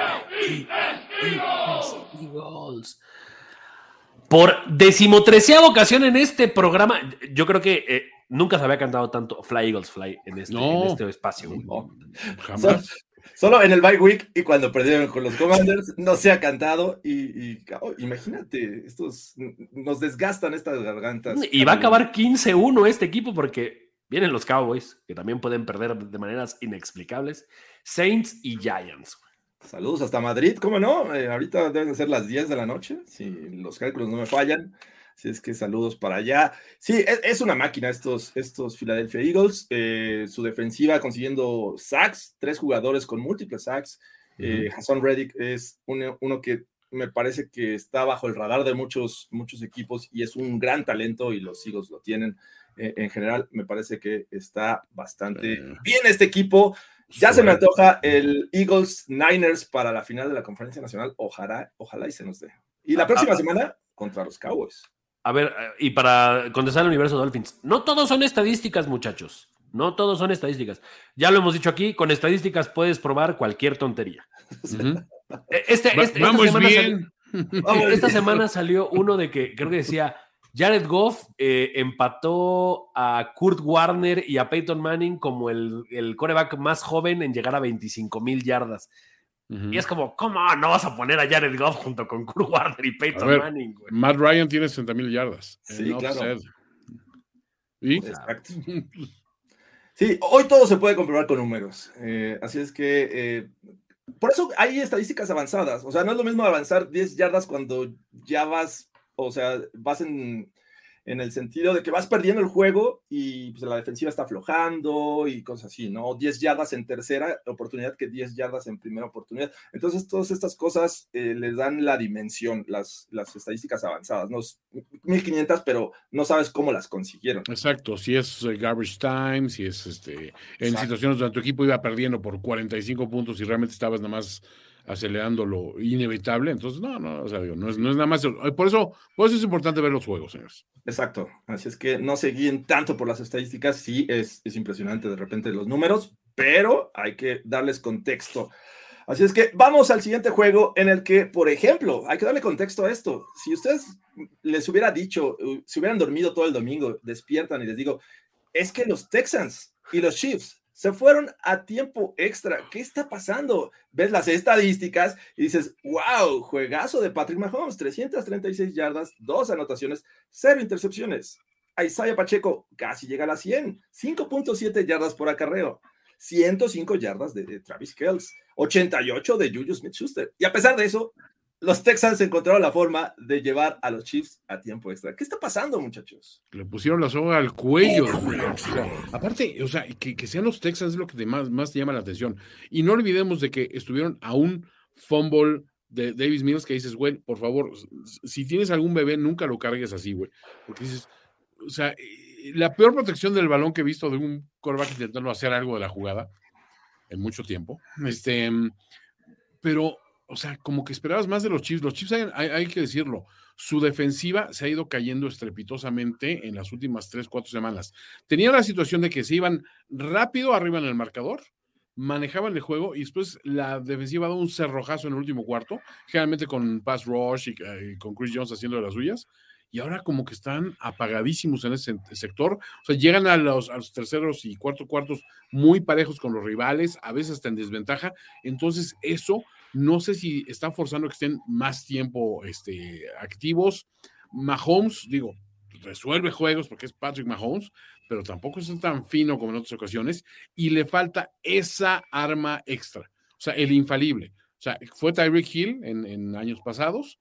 Eagles! Eagles. Por decimotreceava ocasión en este programa, yo creo que eh, nunca se había cantado tanto Fly Eagles Fly en este, no. en este espacio. No, jamás. Solo en el bye week y cuando perdieron con los Commanders no se ha cantado y, y oh, imagínate, estos nos desgastan estas gargantas. Y va a acabar 15-1 este equipo porque vienen los Cowboys, que también pueden perder de maneras inexplicables, Saints y Giants. Saludos hasta Madrid, ¿cómo no? Eh, ahorita deben ser las 10 de la noche, si los cálculos no me fallan. Así es que saludos para allá. Sí, es, es una máquina estos, estos Philadelphia Eagles. Eh, su defensiva consiguiendo sacks, tres jugadores con múltiples sacks. Eh, Hassan Reddick es uno, uno, que me parece que está bajo el radar de muchos, muchos equipos y es un gran talento y los Eagles lo tienen. Eh, en general, me parece que está bastante bien este equipo. Ya se me antoja el Eagles Niners para la final de la conferencia nacional. Ojalá, ojalá y se nos dé. Y la próxima semana contra los Cowboys. A ver, y para contestar al universo Dolphins, no todos son estadísticas, muchachos. No todos son estadísticas. Ya lo hemos dicho aquí, con estadísticas puedes probar cualquier tontería. Uh -huh. este, este, Vamos esta semana bien. Salió, esta semana salió uno de que creo que decía Jared Goff eh, empató a Kurt Warner y a Peyton Manning como el, el coreback más joven en llegar a 25 mil yardas. Uh -huh. Y es como, ¿cómo no vas a poner a Jared Goff junto con Kurt Warner y Peyton ver, Manning? Güey? Matt Ryan tiene 60 mil yardas. Sí, claro. ¿Y? Exacto. Sí, hoy todo se puede comprobar con números. Eh, así es que, eh, por eso hay estadísticas avanzadas. O sea, no es lo mismo avanzar 10 yardas cuando ya vas, o sea, vas en, en el sentido de que vas perdiendo el juego y pues, la defensiva está aflojando y cosas así, ¿no? 10 yardas en tercera oportunidad que 10 yardas en primera oportunidad. Entonces, todas estas cosas eh, les dan la dimensión, las, las estadísticas avanzadas, ¿no? 1500, pero no sabes cómo las consiguieron. Exacto, si es uh, garbage time, si es este, en Exacto. situaciones donde tu equipo iba perdiendo por 45 puntos y realmente estabas nada más acelerando lo inevitable. Entonces, no, no, o sea, digo, no, es, no es nada más. Por eso, por eso es importante ver los juegos, señores. Exacto. Así es que no se guíen tanto por las estadísticas. Sí, es, es impresionante de repente los números, pero hay que darles contexto. Así es que vamos al siguiente juego en el que, por ejemplo, hay que darle contexto a esto. Si ustedes les hubiera dicho, si hubieran dormido todo el domingo, despiertan y les digo, es que los Texans y los Chiefs Se fueron a tiempo extra. ¿Qué está pasando? Ves las estadísticas y dices, wow, juegazo de Patrick Mahomes, 336 yardas, dos anotaciones, cero intercepciones. Isaiah Pacheco casi llega a las 100, 5.7 yardas por acarreo, 105 yardas de, Travis Kells, 88 de Juju Smith-Schuster. Y a pesar de eso, los Texans encontraron la forma de llevar a los Chiefs a tiempo extra. ¿Qué está pasando, muchachos? Le pusieron la soga al cuello. O sea, aparte, o sea, que, que, sean los Texans es lo que te más, más te llama la atención. Y no olvidemos de que estuvieron a un fumble de Davis Mills que dices, güey, por favor, si tienes algún bebé, nunca lo cargues así, güey. Porque dices, o sea, la peor protección del balón que he visto de un quarterback intentando hacer algo de la jugada en mucho tiempo. Este, pero o sea, como que esperabas más de los Chiefs. Los Chiefs, hay, hay, hay, que decirlo, su defensiva se ha ido cayendo estrepitosamente en las últimas tres, cuatro semanas. Tenía la situación de que se iban rápido arriba en el marcador, manejaban el juego y después la defensiva da un cerrojazo en el último cuarto, generalmente con pass rush y, y con Chris Jones haciendo de las suyas. Y ahora como que están apagadísimos en ese sector. O sea, llegan a los, a los terceros y cuarto cuartos muy parejos con los rivales, a veces hasta en desventaja. Entonces, eso no sé si están forzando que estén más tiempo este, activos. Mahomes, digo, resuelve juegos porque es Patrick Mahomes, pero tampoco es tan fino como en otras ocasiones y le falta esa arma extra, o sea, el infalible. O sea, fue Tyreek Hill en, años pasados.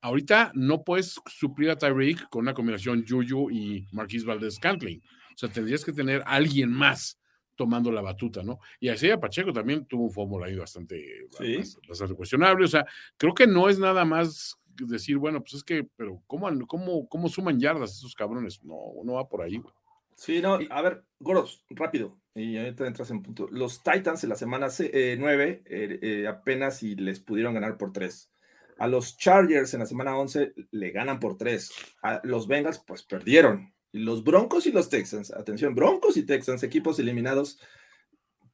Ahorita no puedes suplir a Tyreek con una combinación Juju y Marquis Valdez Cantling. O sea, tendrías que tener alguien más tomando la batuta, ¿no? Y así a Pacheco también tuvo un fórmula ahí bastante, ¿Sí? bastante cuestionable. O sea, creo que no es nada más decir, bueno, pues es que, pero ¿cómo, cómo, cómo suman yardas esos cabrones? No, no va por ahí. Güey. Sí, no, a ver, Goros, rápido, y ahorita entras en punto. Los Titans en la semana 9 eh, eh, apenas si les pudieron ganar por 3. A los Chargers en la semana 11 le ganan por 3. A los Bengals, pues perdieron. Los Broncos y los Texans, atención, Broncos y Texans, equipos eliminados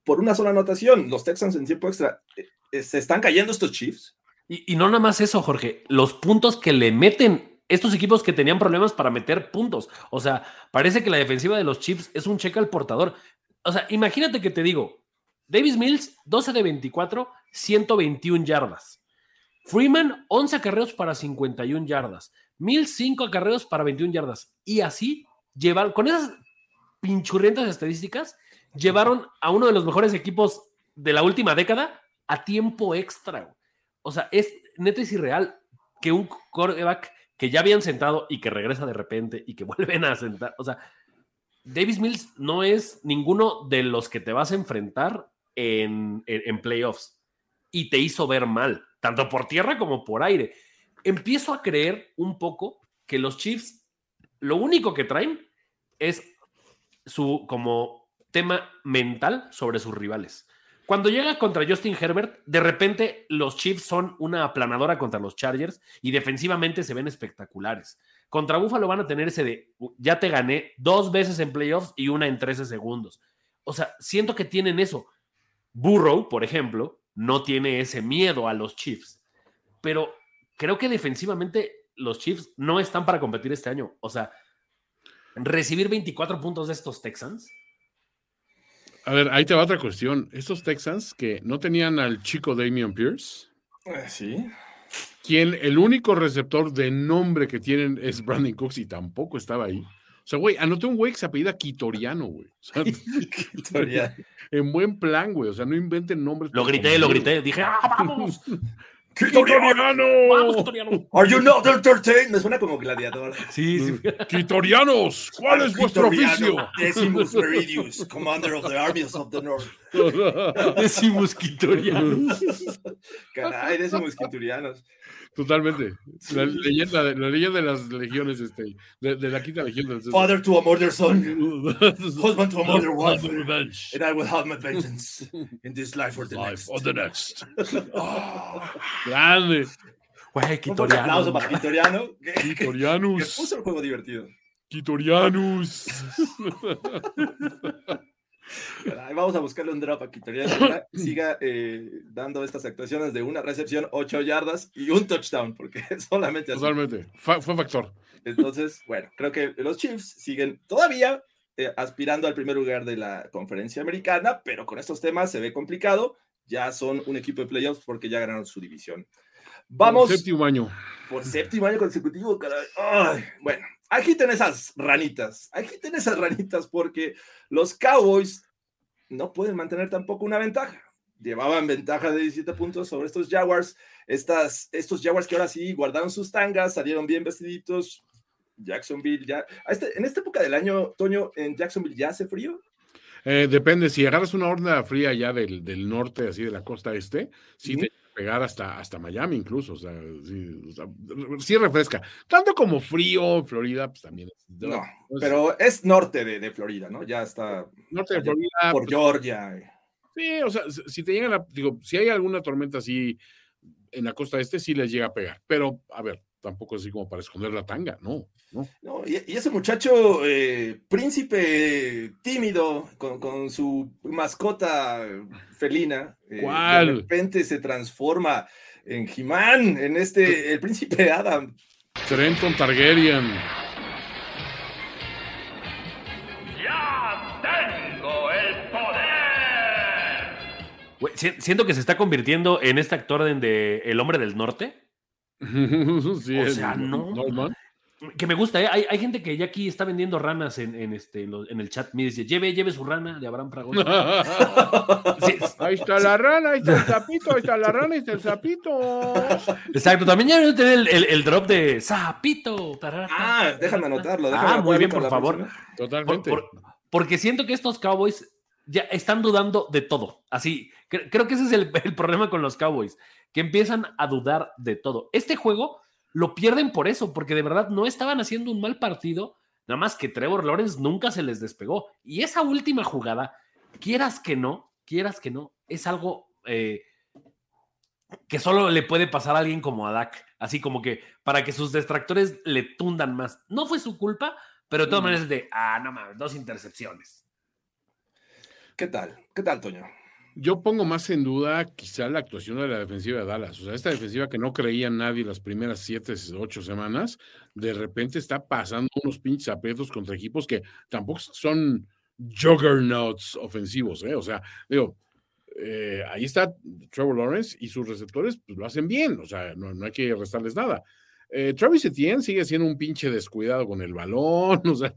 por una sola anotación. Los Texans en tiempo extra, eh, ¿se están cayendo estos Chiefs? Y, y, no nada más eso, Jorge, los puntos que le meten estos equipos que tenían problemas para meter puntos. O sea, parece que la defensiva de los Chiefs es un cheque al portador. O sea, imagínate que te digo, Davis Mills, 12 de 24, 121 yardas. Freeman, 11 acarreos para 51 yardas. Mills, 5 acarreos para 21 yardas. Y así llevar, con esas pinchurrientas estadísticas, llevaron a uno de los mejores equipos de la última década a tiempo extra. O sea, es neta es irreal que un quarterback que ya habían sentado y que regresa de repente y que vuelven a sentar. O sea, Davis Mills no es ninguno de los que te vas a enfrentar en, en, en playoffs y te hizo ver mal, tanto por tierra como por aire. Empiezo a creer un poco que los Chiefs, lo único que traen es su como tema mental sobre sus rivales. Cuando llega contra Justin Herbert, de repente los Chiefs son una aplanadora contra los Chargers y defensivamente se ven espectaculares. Contra Buffalo van a tener ese de, ya te gané dos veces en playoffs y una en 13 segundos. O sea, siento que tienen eso. Burrow, por ejemplo, no tiene ese miedo a los Chiefs, pero creo que defensivamente los Chiefs no están para competir este año. O sea, recibir 24 puntos de estos Texans. A ver, ahí te va otra cuestión. Estos Texans que no tenían al chico Damian Pierce. Eh, sí. Quien el único receptor de nombre que tienen es Brandon Cooks y tampoco estaba ahí. O sea, güey, anoté un güey que se apellida Quitoriano, güey. O sea, Quitoriano. en buen plan, güey. O sea, no inventen nombres. Lo grité, lo grité. Dije, ¡ah, vamos! ¡Quitoriano! ¡Vamos, Quitoriano! Are you not entertained? Me suena como gladiador. Sí, sí. ¡Quitorianos! ¿Cuál es vuestro oficio? Decimus Meridius, commander of the armies of the north. Decimus Quitorianos. Caray, Decimus Quiturianos. Totalmente. La leyenda, de, la leyenda de las legiones, este, de, de la quinta legión. Del... Father to a murder son, husband to a murder wife, and I will have my vengeance in this life or the Life next. or the next. Oh, grande. Güey, Un fuerte aplauso Quitoriano. para Quitoriano, que, que- Quitorianus. puso el juego divertido. Quitorianus. Vamos a buscarle un drop a Quitoriano. Ojalá Siga eh, dando estas actuaciones de una recepción, 8 yardas y un touchdown, porque solamente. Totalmente. Fa- fue factor. Entonces, bueno, creo que los Chiefs siguen todavía eh, aspirando al primer lugar de la conferencia americana, pero con estos temas se ve complicado. Ya son un equipo de playoffs porque ya ganaron su división. Vamos. Por séptimo año. Por séptimo año consecutivo, caray. Ay, bueno, agiten esas ranitas. Agiten esas ranitas porque los Cowboys no pueden mantener tampoco una ventaja. Llevaban ventaja de 17 puntos sobre estos Jaguars. Estas, estos Jaguars que ahora sí guardaron sus tangas, salieron bien vestiditos. Jacksonville ya. este- en esta época del año, Toño, en Jacksonville ya hace frío. Eh, depende, si agarras una horda fría ya del, del norte, así de la costa este, sí te pegar hasta, hasta Miami incluso, o sea, sí, o sea, sí refresca. Tanto como frío, Florida, pues también. es- No, pero es norte de, de Florida, ¿no? Ya está norte de Florida, por pues, Georgia. sí, o sea, si te llega la, digo, si hay alguna tormenta así en la costa este, sí les llega a pegar, pero a ver, tampoco así como para esconder la tanga, no, no. No, y, y ese muchacho, eh, príncipe tímido, con, con su mascota felina, eh, ¿Cuál? de repente se transforma en He-Man, en este, el príncipe Adam. Trenton Targaryen. ¡Ya tengo el poder! Siento que se está convirtiendo en este actor de, de El Hombre del Norte. Sí, O sea, no. Norman. Que me gusta, ¿eh? hay, hay gente que ya aquí está vendiendo ranas en, en este, en, lo- en el chat. Me dice, lleve, lleve su rana de Abraham Fragoso. Sí, Ahí está la rana, ahí está el sapito, ahí está la rana, ahí está el sapito. exacto, también ya tener el, el- el drop de Zapito. Ah, déjame anotarlo. déjame Ah, muy bien, por favor. próxima. Por- Totalmente. por- porque siento que estos Cowboys ya están dudando de todo. Así, cre- creo que ese es el, el problema con los Cowboys, que empiezan a dudar de todo. Este juego lo pierden por eso, porque de verdad no estaban haciendo un mal partido, nada más que Trevor Lawrence nunca se les despegó. Y esa última jugada, quieras que no, quieras que no, es algo eh, que solo le puede pasar a alguien como a Dak. Así como que para que sus distractores le tundan más. No fue su culpa, pero de todas Mm. maneras es de, ah, no mames, dos intercepciones. ¿Qué tal? ¿Qué tal, Toño? Yo pongo más en duda quizá la actuación de la defensiva de Dallas. O sea, esta defensiva que no creía nadie las primeras siete, ocho semanas, de repente está pasando unos pinches aprietos contra equipos que tampoco son juggernauts ofensivos, ¿eh? O sea, digo, eh, ahí está Trevor Lawrence y sus receptores pues, lo hacen bien, o sea, no, no hay que restarles nada. Eh, Travis Etienne sigue siendo un pinche descuidado con el balón, o sea,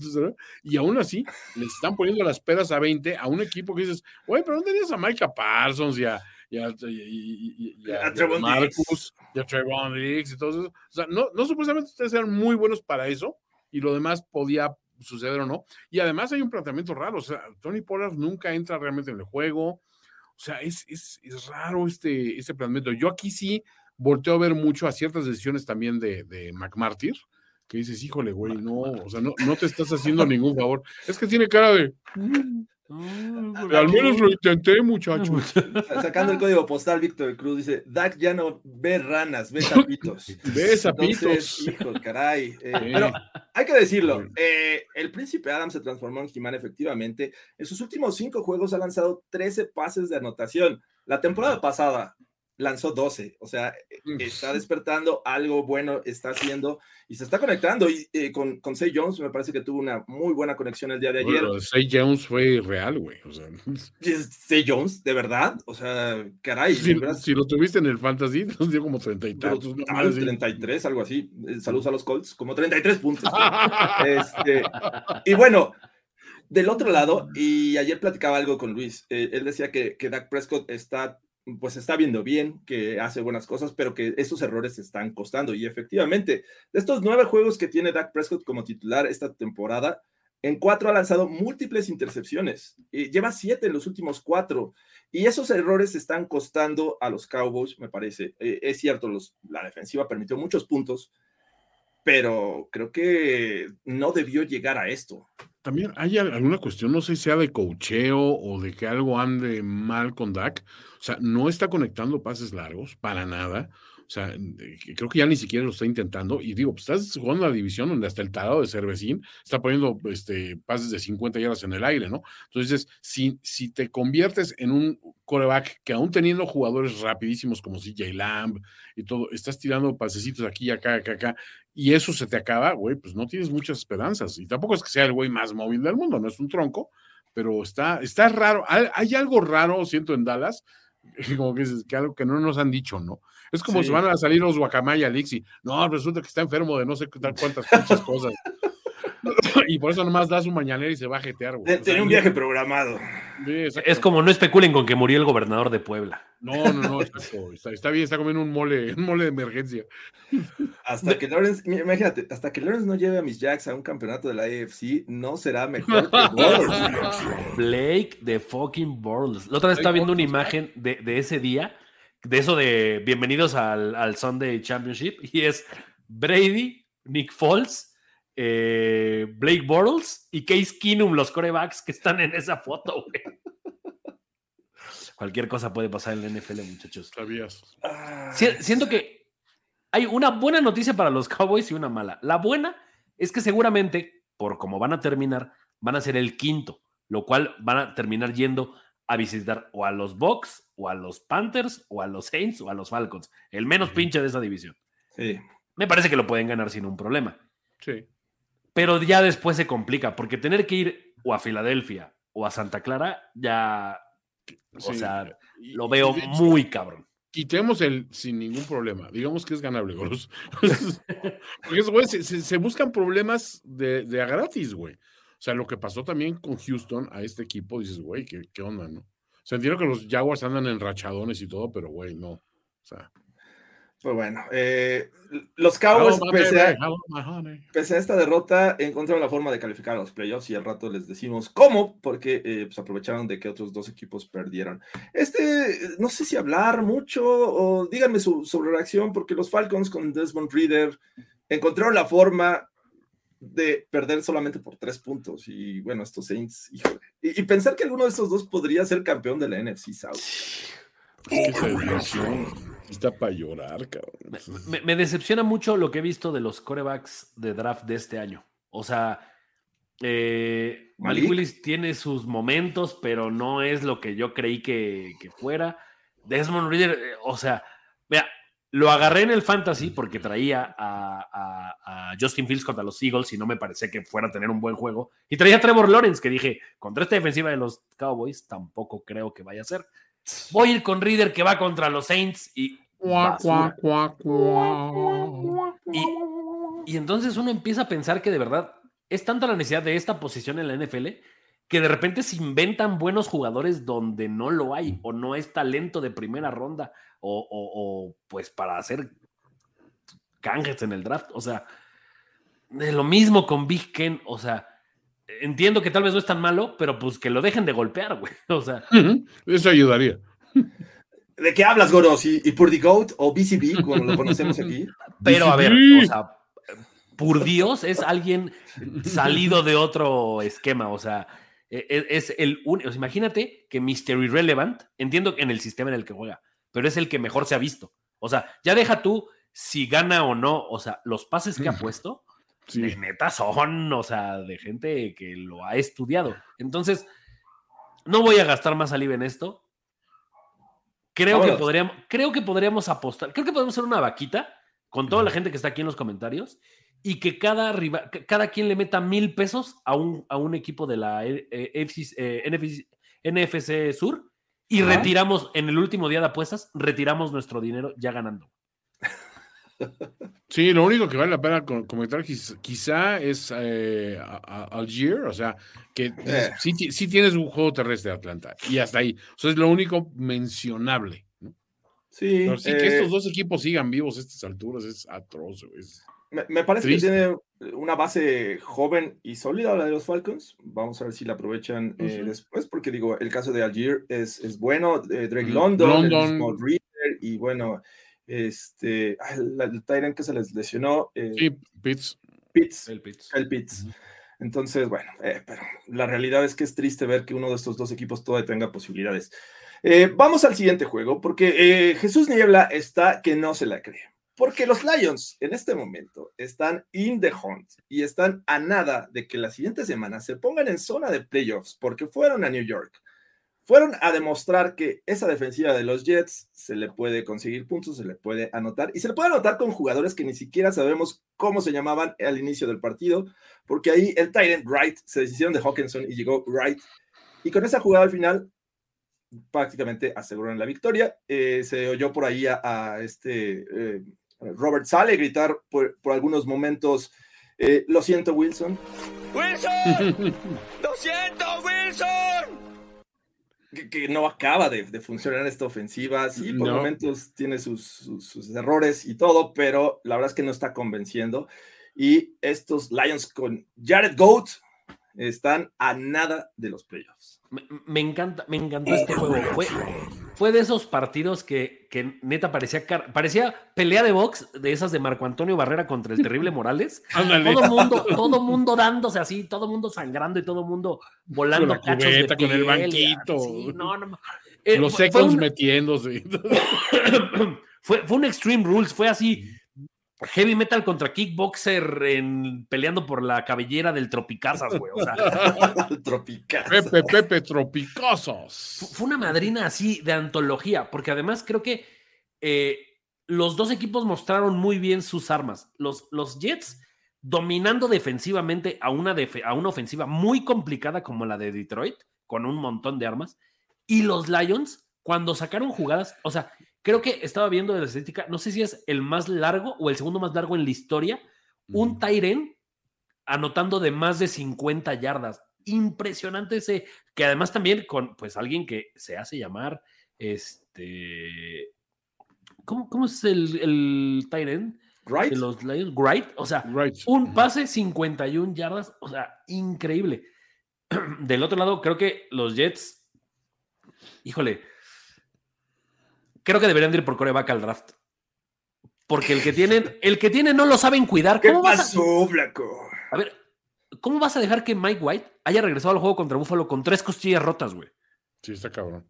y aún así le están poniendo las peras a 20 a un equipo que dices, oye, pero ¿dónde tenías a Micah Parsons y a, y a, y- y- y- y a- A Trevon Marcus y a Trevon Diggs y todo eso? O sea, no, no supuestamente ustedes eran muy buenos para eso y lo demás podía suceder o no. Y además hay un planteamiento raro, o sea, Tony Pollard nunca entra realmente en el juego. O sea, es, es, es raro este, este planteamiento. Yo aquí sí volteo a ver mucho a ciertas decisiones también de, de McMartyr, que dices, híjole, güey, no, o sea, no, no te estás haciendo ningún favor. Es que tiene cara de, al menos lo intenté, muchacho. Sacando el código postal, Víctor Cruz dice: Dak ya no ve ranas, ve sapitos. Ve Entonces, sapitos. hijo, caray. eh, Sí. Pero hay que decirlo: eh, el príncipe Adam se transformó en He-Man efectivamente. En sus últimos cinco juegos ha lanzado 13 pases de anotación. La temporada pasada lanzó 12. O sea, eh, está despertando, algo bueno está haciendo y se está conectando. Y eh, con, con Say Jones me parece que tuvo una muy buena conexión el día de ayer. Bueno, Say Jones fue real, güey. O sea, Say Jones, de verdad. O sea, caray. si, lo tuviste en el fantasy, nos dio como treinta y tantos. ¿no? brutal, Así. 33, algo así. Eh, Saludos a los Colts, como 33 puntos. Este, y bueno, del otro lado, y ayer platicaba algo con Luis, eh, él decía que, que Dak Prescott está, pues está viendo bien, que hace buenas cosas, pero que esos errores se están costando. Y efectivamente, de estos nueve juegos que tiene Dak Prescott como titular esta temporada, en cuatro ha lanzado múltiples intercepciones. Eh, lleva siete en los últimos cuatro. Y esos errores están costando a los Cowboys, me parece. Eh, es cierto, los, la defensiva permitió muchos puntos, pero creo que no debió llegar a esto. También hay al- alguna cuestión, no sé si sea de cocheo o de que algo ande mal con Dak. O sea, no está conectando pases largos para nada. O sea, eh, creo que ya ni siquiera lo está intentando. Y digo, pues estás jugando una división donde hasta el tarado de Cervecín está poniendo este, pases de 50 yardas en el aire, ¿no? Entonces, si, si te conviertes en un coreback que aún teniendo jugadores rapidísimos como CJ Lamb y todo, estás tirando pasecitos aquí, acá, acá, acá, y eso se te acaba, güey, pues no tienes muchas esperanzas. Y tampoco es que sea el güey más móvil del mundo, no es un tronco, pero está, está raro. Hay, hay algo raro, siento, en Dallas, como que dices, que algo que no nos han dicho, ¿no? Es como Sí. si van a salir los Guacamaya Alixi. No, resulta que está enfermo de no sé cuántas pinches cosas. y por eso nomás da su mañanera y se va a jetear, güey. O sea, Tenía un viaje programado. sí. Es como no especulen con que murió el gobernador de Puebla. No, no, no, exacto. Está, está bien, está comiendo un mole, un mole de emergencia. Hasta que Lawrence, imagínate, hasta que Lawrence no lleve a mis Jacks a un campeonato de la AFC, no será mejor que Bortles. Blake de fucking Bortles. La otra vez estaba viendo una imagen de, de ese día, de eso de bienvenidos al, al Sunday Championship, y es Brady, Nick Foles, eh, Blake Bortles y Case Keenum, los corebacks que están en esa foto, güey. Cualquier cosa puede pasar en la NFL, muchachos. ¿Sabías? Ah, Si- Siento que hay una buena noticia para los Cowboys y una mala. La buena es que seguramente, por cómo van a terminar, van a ser el quinto, lo cual van a terminar yendo a visitar o a los Bucks, o a los Panthers, o a los Saints, o a los Falcons. El menos pinche de esa división. Sí. Me parece que lo pueden ganar sin un problema. Sí. Pero ya después se complica, porque tener que ir o a Filadelfia o a Santa Clara, ya, o sí. sea, lo veo muy cabrón. Quitemos el sin ningún problema. Digamos que es ganable, Goros. Porque esos güeyes se, se- se buscan problemas de, de a gratis, güey. O sea, lo que pasó también con Houston a este equipo, dices, güey, ¿qué, qué onda, no? O sea, entiendo que los Jaguars andan en rachadones y todo, pero, güey, no. O sea, Pues bueno, eh, los Cowboys, my pese a, pese esta derrota, encontraron la forma de calificar a los playoffs y al rato les decimos cómo, porque eh, pues aprovecharon de que otros dos equipos perdieron. Este, no sé si hablar mucho o díganme su, sobre reacción, porque los Falcons con Desmond Reader encontraron la forma de perder solamente por tres puntos. Y bueno, estos Saints, híjole. Y, y pensar que alguno de estos dos podría ser campeón de la NFC South. Está para llorar, cabrón. Me, me decepciona mucho lo que he visto de los corebacks de draft de este año. O sea, eh, Malik Malik. Willis tiene sus momentos, pero no es lo que yo creí que, que fuera. Desmond Reader, eh, o sea, vea, lo agarré en el fantasy porque traía a, a- a Justin Fields contra los Eagles y no me parecía que fuera a tener un buen juego. Y traía a Trevor Lawrence, que dije, contra esta defensiva de los Cowboys, tampoco creo que vaya a ser. Voy a ir con Reader, que va contra los Saints y basura. Y, y entonces uno empieza a pensar que de verdad es tanta la necesidad de esta posición en la NFL que de repente se inventan buenos jugadores donde no lo hay o no es talento de primera ronda o, o- o, pues para hacer canjes en el draft. O sea, de lo mismo con Big Ken. O sea, entiendo que tal vez no es tan malo, pero pues que lo dejen de golpear, güey. O sea, Eso ayudaría. ¿De qué hablas, Goros? ¿Y, y Purdy Goat o BCB, como lo conocemos aquí? Pero a ver, o sea, por Dios es alguien salido de otro esquema, o sea, es el único, imagínate que Mr. Irrelevant, entiendo en el sistema en el que juega, pero es el que mejor se ha visto. O sea, ya deja tú si gana o no, o sea, los pases que ha puesto, Sí. de neta son, o sea, de gente que lo ha estudiado. Entonces, no voy a gastar más saliva en esto. Creo que, podríamos, creo que podríamos apostar, creo que podemos hacer una vaquita con toda la gente que está aquí en los comentarios y que cada, riva- que cada quien le meta mil pesos a un, a un equipo de la eh, eh, FC, eh, NFC, NFC Sur y Ajá. retiramos en el último día de apuestas, retiramos nuestro dinero ya ganando. Sí, lo único que vale la pena co- comentar quiz- quizá es eh, Algier, o sea, que Eh. sí, sí tienes un juego terrestre de Atlanta y hasta ahí. O sea, es lo único mencionable. ¿no? Sí, Pero sí eh, que estos dos equipos sigan vivos a estas alturas es atroz. es- me, me parece triste. que tiene una base joven y sólida la de los Falcons. Vamos a ver si la aprovechan eh, después, porque digo, el caso de Algier es, es bueno, eh, Drake. London, el London. mismo Reader, y bueno, este, el, el Tyrant que se les lesionó, eh, Sí, Pitts. Pitts, El Pitts. el Pitts. Entonces, bueno, eh, pero la realidad es que es triste ver que uno de estos dos equipos todavía tenga posibilidades. Eh, vamos al siguiente juego, porque eh, Jesús Niebla está que no se la cree. Porque los Lions en este momento están in the hunt y están a nada de que la siguiente semana se pongan en zona de playoffs porque fueron a New York. Fueron a demostrar que esa defensiva de los Jets se le puede conseguir puntos, se le puede anotar y se le puede anotar con jugadores que ni siquiera sabemos cómo se llamaban al inicio del partido, porque ahí el Tyrant Wright se deshicieron de Hawkinson y llegó Wright. Y con esa jugada al final prácticamente aseguran la victoria. Eh, se oyó por ahí a, a este eh, Robert Sale gritar por, por algunos momentos, eh, lo siento Wilson, ¡Wilson! ¡Lo siento, Wilson! que, que no acaba de, de funcionar esta ofensiva. Sí, por No. momentos tiene sus, sus- sus errores y todo, pero la verdad es que no está convenciendo. Y estos Lions con Jared Goat están a nada de los playoffs. Me, me encanta, me encantó este juego. Fue, fue de esos partidos que, que neta parecía, car- parecía pelea de box de esas de Marco Antonio Barrera contra el terrible Morales. Ándale. Todo mundo, todo mundo dándose así, todo mundo sangrando y todo mundo volando Con la cachos de cubeta, con el banquito. sí, no, no, eh, Los fue secos un- metiéndose. fue, fue un Extreme Rules, fue así. Heavy metal contra kickboxer en, peleando por la cabellera del Tropicazas, güey. O sea, Tropical. Pepe, Pepe, tropicosos. fue una madrina así de antología, porque además creo que eh, los dos equipos mostraron muy bien sus armas. Los, los Jets dominando defensivamente a una, defe- a una ofensiva muy complicada como la de Detroit, con un montón de armas, y los Lions, cuando sacaron jugadas, o sea, creo que estaba viendo de la estadística, no sé si es el más largo o el segundo más largo en la historia, un Tyren anotando de más de 50 yardas. Impresionante ese, que además también con pues alguien que se hace llamar este. ¿Cómo, cómo es el, el end Right? de los Lions? Wright, o sea, Right. un pase 51 yardas, o sea, increíble. Del otro lado, creo que los Jets, híjole, creo que deberían de ir por coreback al draft. Porque el que tienen, el que tienen no lo saben cuidar. ¿Qué ¿Cómo vas a- pasó, Flaco? a ver, ¿cómo vas a dejar que Mike White haya regresado al juego contra Buffalo con tres costillas rotas, güey? Sí, está cabrón.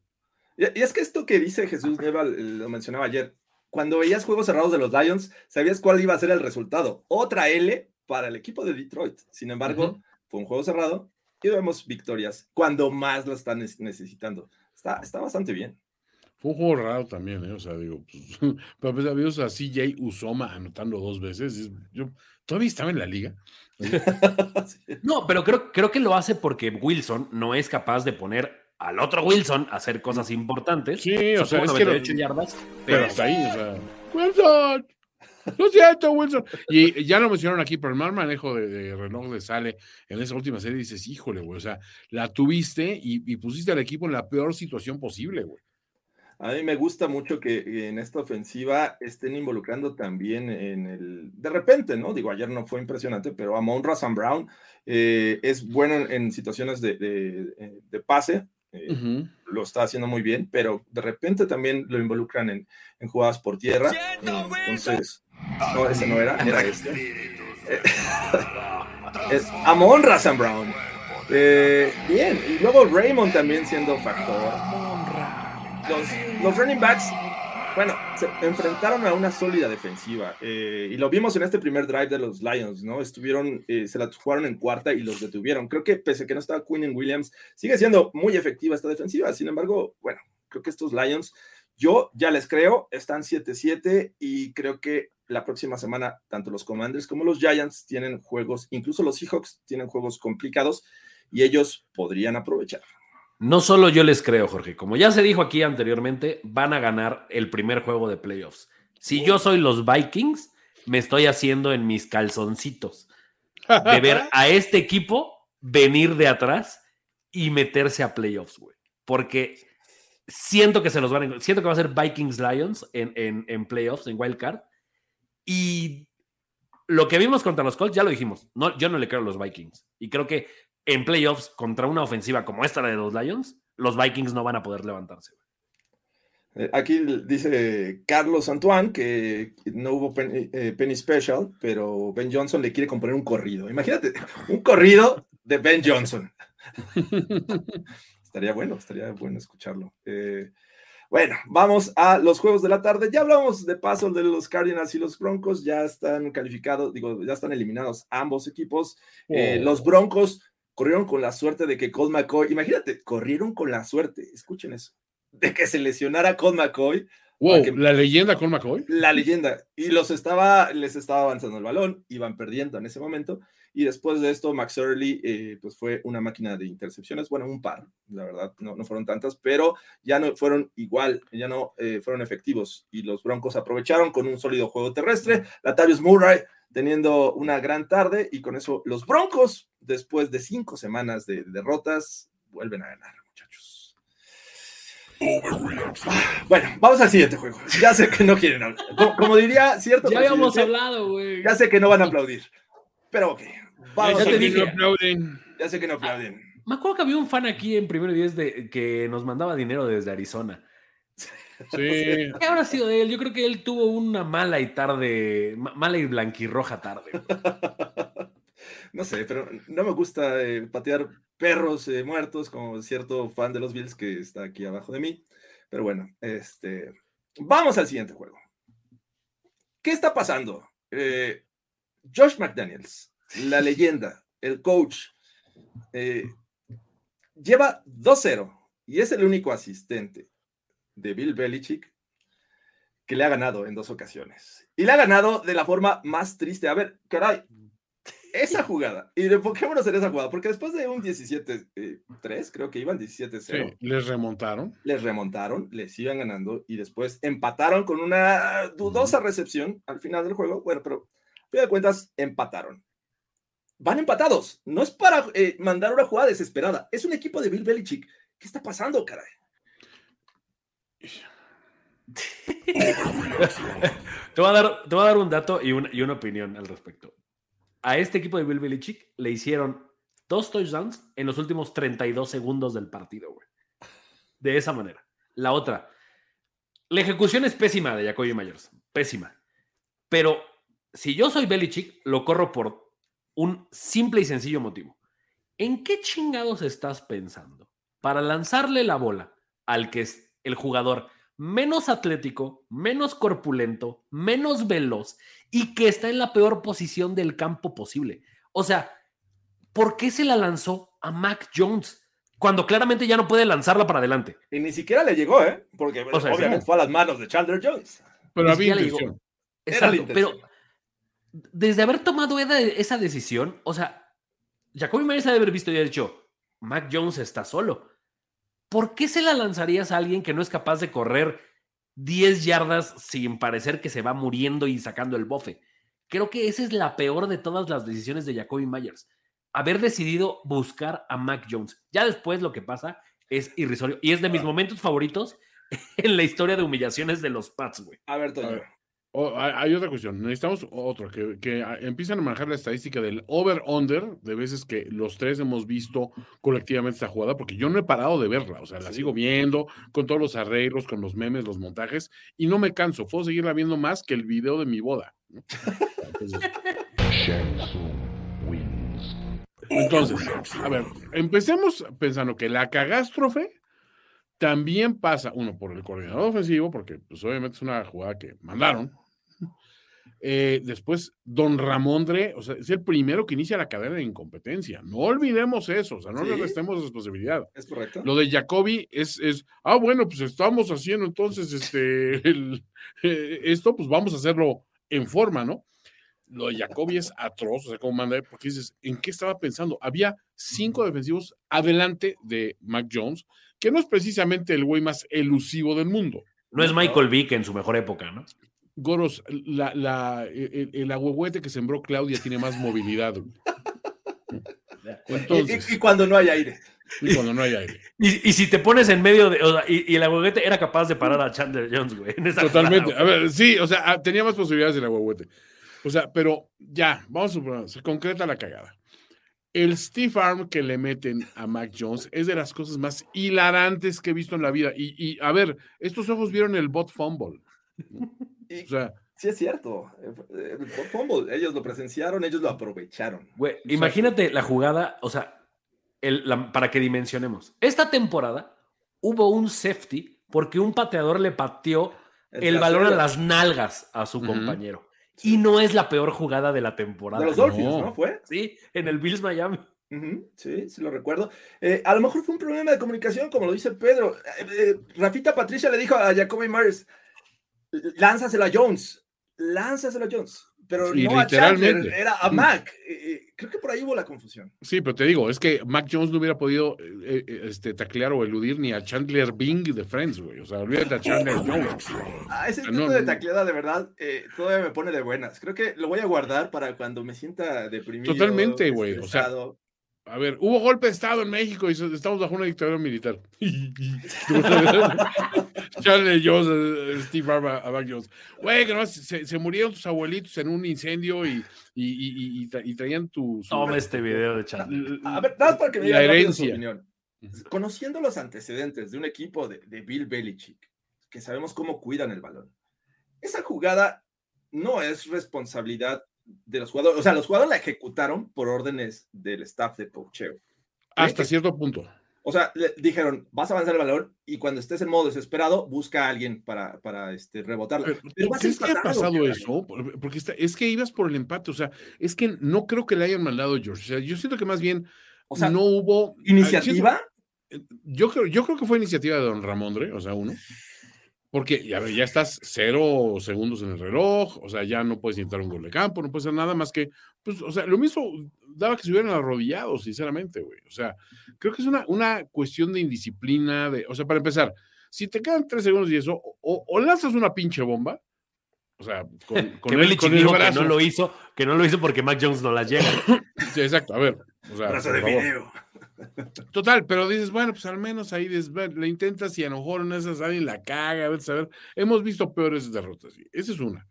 Y y es que esto que dice Jesús Nieva, eh, lo mencionaba ayer, cuando veías juegos cerrados de los Lions, sabías cuál iba a ser el resultado. Otra L para el equipo de Detroit. Sin embargo, fue un juego cerrado y vemos victorias cuando más lo están necesitando. Está, está bastante bien. Fue un juego raro también, ¿eh? O sea, digo, pues, pero pues habíamos a CJ Usoma anotando dos veces. Yo todavía estaba en la liga. No, pero creo, creo que lo hace porque Wilson no es capaz de poner al otro Wilson a hacer cosas importantes. Sí, o sea, Sacó es que lo- 98 yardas, Pero pero hasta ahí, o sea, Wilson, lo siento, Wilson. Y ya lo mencionaron aquí, pero el mal manejo de, de reloj de Sale en esa última serie, dices, híjole, güey, o sea, la tuviste y, y pusiste al equipo en la peor situación posible, güey. A mí me gusta mucho que en esta ofensiva estén involucrando también en el. De repente, ¿no? Digo, ayer no fue impresionante, pero Amon Razan Brown eh, es bueno en, en situaciones de, de- de pase. eh. Lo está haciendo muy bien, pero de repente también lo involucran en, en jugadas por tierra. ¡Siento, eh, entonces, no, ese no era, era este. Eh, es Amon Razan Brown. Eh, bien, y luego Raymond también siendo factor los, los running backs, bueno, se enfrentaron a una sólida defensiva eh, y lo vimos en este primer drive de los Lions, ¿no? Estuvieron, eh, se la jugaron en cuarta y los detuvieron. Creo que pese a que no estaba Quinn Williams, sigue siendo muy efectiva esta defensiva. Sin embargo, bueno, creo que estos Lions, yo ya les creo, están 7-7 y creo que la próxima semana tanto los Commanders como los Giants tienen juegos, incluso los Seahawks tienen juegos complicados y ellos podrían aprovechar. No solo yo les creo, Jorge. Como ya se dijo aquí anteriormente, van a ganar el primer juego de playoffs. Si yo soy los Vikings, me estoy haciendo en mis calzoncitos de ver a este equipo venir de atrás y meterse a playoffs, güey. Porque siento que se los van a... Siento que va a ser Vikings Lions en, en, en playoffs, en Wild Card. Y lo que vimos contra los Colts, ya lo dijimos. No, yo no le creo a los Vikings. Y creo que en playoffs, contra una ofensiva como esta de los Lions, los Vikings no van a poder levantarse. Eh, Aquí dice Carlos Antoine que no hubo penny, eh, penny special, pero Ben Johnson le quiere componer un corrido. Imagínate, un corrido de Ben Johnson. Estaría bueno, estaría bueno escucharlo. Eh, bueno, vamos a los juegos de la tarde. Ya hablamos de paso de los Cardinals y los Broncos. Ya están calificados, digo, ya están eliminados ambos equipos. Eh, Oh. los Broncos corrieron con la suerte de que Colt McCoy, imagínate, corrieron con la suerte, escuchen eso, de que se lesionara Colt McCoy, Wow, que- la leyenda con McCoy. la leyenda, y los estaba, les estaba avanzando el balón, iban perdiendo en ese momento, y después de esto, Max Early, eh, pues fue una máquina de intercepciones, bueno, un par, la verdad, no, no fueron tantas, pero ya no fueron igual, ya no eh, fueron efectivos, y los Broncos aprovecharon con un sólido juego terrestre, Latavius Murray teniendo una gran tarde, y con eso los Broncos, después de cinco semanas de derrotas, vuelven a ganar, muchachos. Bueno, vamos al siguiente juego. Ya sé que no quieren hablar. Como, como diría cierto Ya habíamos hablado, güey. ya sé que no van a aplaudir, pero ok. Vamos Ya te dije. no aplauden. Ya sé que no aplauden. Me acuerdo que había un fan aquí en primero y diez de, que nos mandaba dinero desde Arizona. Sí. ¿Qué habrá sido de él? Yo creo que él tuvo una mala y tarde, ma- mala y blanquirroja tarde. No sé, pero no me gusta eh, patear perros eh, muertos como cierto fan de los Bills que está aquí abajo de mí. Pero bueno, este, vamos al siguiente juego. ¿Qué está pasando? Eh, Josh McDaniels, la leyenda, el coach, lleva 2-0 y es el único asistente de Bill Belichick que le ha ganado en dos ocasiones. Y le ha ganado de la forma más triste. A ver, caray, esa jugada, y enfoquémonos en esa jugada, porque después de un 17-3, creo que iban 17-0, Sí, les remontaron. les remontaron, les iban ganando y después empataron con una dudosa recepción al final del juego. Bueno, pero a fin de cuentas empataron. Van empatados. No es para eh, mandar una jugada desesperada. Es un equipo de Bill Belichick. ¿Qué está pasando, caray? Te voy a dar, te voy a dar un dato y una, y una opinión al respecto. A este equipo de Bill Belichick le hicieron dos touchdowns en los últimos 32 segundos del partido, güey. De esa manera. La otra, la ejecución es pésima de Jacoby Myers. Pésima. Pero si yo soy Belichick, lo corro por un simple y sencillo motivo. ¿En qué chingados estás pensando para lanzarle la bola al que es el jugador menos atlético, menos corpulento, menos veloz y que está en la peor posición del campo posible? O sea, ¿por qué se la lanzó a Mac Jones cuando claramente ya no puede lanzarla para adelante? Y ni siquiera le llegó, ¿eh? Porque O sea, obviamente sí. fue a las manos de Chandler Jones. Pero Ni había siquiera le llegó. intención. Era la Exacto, pero intención. desde haber tomado esa- esa decisión, o sea, Jacoby Myers ha de haber visto y ha dicho, Mac Jones está solo. ¿Por qué se la lanzarías a alguien que no es capaz de correr 10 yardas sin parecer que se va muriendo y sacando el bofe? Creo que esa es la peor de todas las decisiones de Jacoby Myers. Haber decidido buscar a Mac Jones. Ya después lo que pasa es irrisorio. Y es de mis momentos favoritos en la historia de humillaciones de los Pats, güey. A ver, Toño. A ver. Hay, otra cuestión. Necesitamos otro, que, que a- empiezan a manejar la estadística del over-under de veces que los tres hemos visto colectivamente esta jugada, porque yo no he parado de verla. O sea, la sigo viendo con todos los arreglos, con los memes, los montajes, y no me canso. Puedo seguirla viendo más que el video de mi boda. Entonces, a ver, empecemos pensando que la cagástrofe también pasa, uno, por el coordinador ofensivo, porque pues obviamente es una jugada que mandaron. Eh, después, don Ramondre, o sea, es el primero que inicia la cadena de incompetencia. No olvidemos eso, o sea, no le restemos responsabilidad. ¿Es correcto? Lo de Jacoby es, es, ah, bueno, pues estamos haciendo entonces este, el- eh, esto, pues vamos a hacerlo en forma, ¿no? Lo de Jacoby es atroz, o sea, como manda, porque dices, ¿en qué estaba pensando? Había cinco defensivos adelante de Mac Jones, que no es precisamente el güey más elusivo del mundo. No es Michael Vick en su mejor época, ¿no? Goros, la, la, el, el agüehuete que sembró Claudia tiene más movilidad. güey. Y- Entonces, y, y cuando no hay aire. y cuando no hay aire. Y, y si te pones en medio de. o sea, y, y el aguaguete era capaz de parar a Chandler Jones, güey. en esa Totalmente. jugada, A ver, sí, o sea, ah, tenía más posibilidades el agüehuete. O sea, pero ya, vamos a suponer, se concreta la cagada. El Steve Arm que le meten a Mac Jones es de las cosas más hilarantes que he visto en la vida. Y, y, a ver, estos ojos vieron el bot fumble. Y O sea, sí es cierto. eh, El fumble, ellos lo presenciaron, ellos lo aprovecharon. Güey, imagínate la jugada, o sea, el- la- para que dimensionemos. Esta temporada hubo un safety porque un pateador le pateó el, balón a las nalgas a su compañero. Y no es la peor jugada de la temporada. De los Dolphins, No. ¿no? ¿Fue? Sí, en el Bills Miami. Sí, sí lo recuerdo. Eh, a lo mejor fue un problema de comunicación, como lo dice Pedro. Eh, eh, Rafita Patricia le dijo a Jacoby Myers, lánzaselo a Jones, lánzaselo a Jones, pero Sí, no a Chandler, era a Mac. Eh, eh, creo que por ahí hubo la confusión. Sí, pero te digo, es que Mac Jones no hubiera podido eh, este, taclear o eludir ni a Chandler Bing de Friends, güey. O sea, olvídate a Chandler Jones. Ah, ese tipo no, de tacleada, de verdad, eh, todavía me pone de buenas. Creo que lo voy a guardar para cuando me sienta deprimido. Totalmente, güey, o sea. A ver, hubo golpe de Estado en México y estamos bajo una dictadura militar. Charlie Jones, eh, Steve Barba, a Mac Jones. Güey, que no, se, se murieron tus abuelitos en un incendio y, y, y- y tra- y traían tu. Toma este video de Chandler. A ver, nada más para que me digan su opinión. Conociendo los antecedentes de un equipo de, de Bill Belichick, que sabemos cómo cuidan el balón, esa jugada no es responsabilidad de los jugadores. O sea, los jugadores la ejecutaron por órdenes del staff de coacheo. Hasta cierto punto. O sea, le dijeron, vas a avanzar el balón y cuando estés en modo desesperado, busca a alguien para, para este, rebotarla. Pero, Pero ¿tú vas ¿Crees que empatado, pasado eso? Por- Porque está- es que ibas por el empate, o sea, es que no creo que le hayan mandado a George. O sea, yo siento que más bien O sea, no hubo. ¿Iniciativa? Yo creo, yo creo que fue iniciativa de don Ramondre, o sea, uno. Porque ya, ya estás cero segundos en el reloj, o sea, ya no puedes intentar un gol de campo, no puedes hacer nada más que, pues, o sea, lo mismo daba que se hubieran arrodillado, sinceramente, güey. O sea, creo que es una, una cuestión de indisciplina, de, o sea, para empezar, si te quedan tres segundos y eso, o, o lanzas una pinche bomba, o sea, con, con que el, con el que no lo hizo, que no lo hizo porque Mac Jones no las llega. Sí, exacto, a ver. O sea, Brazo de favor. video. Total, pero dices, bueno, pues al menos ahí le intentas y a lo mejor en esas alguien la caga, a ver, a ver. Hemos visto peores derrotas, esa es una.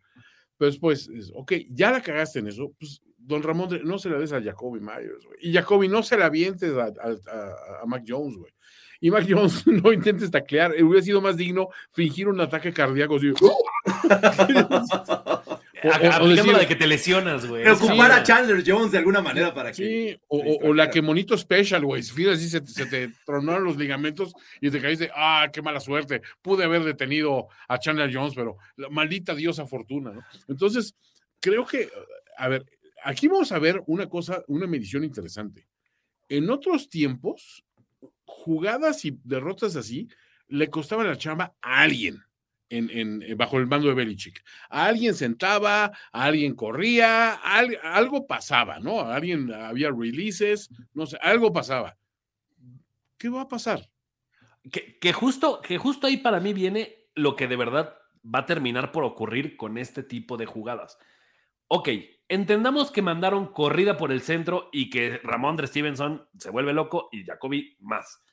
Pero después, es, ok, ya la cagaste en eso, pues don Ramón, no se la des a Jacoby Myers, güey. Y Jacoby, no se la avientes a, a- a- Mac Jones, güey. Y Mac Jones, no intentes taclear, hubiera sido más digno fingir un ataque cardíaco así. Aplicando la de que te lesionas, güey. Preocupar Sí. a Chandler Jones de alguna manera para que. Sí, o, se o- o la que monito special, güey. Si fíjate, así se, se te tronaron los ligamentos y te caíste, ah, qué mala suerte. Pude haber detenido a Chandler Jones, pero la maldita diosa fortuna, ¿no? Entonces, creo que, a ver, aquí vamos a ver una cosa, una medición interesante. En otros tiempos, jugadas y derrotas así le costaban la chamba a alguien. En, en- eh, bajo el mando de Belichick. A alguien sentaba, a alguien corría, a algo pasaba, ¿no? A alguien había releases, no sé, algo pasaba. ¿Qué va a pasar? Que, que justo, que justo ahí para mí viene lo que de verdad va a terminar por ocurrir con este tipo de jugadas. Ok, entendamos que mandaron corrida por el centro y que Ramón de Stevenson se vuelve loco y Jacoby más.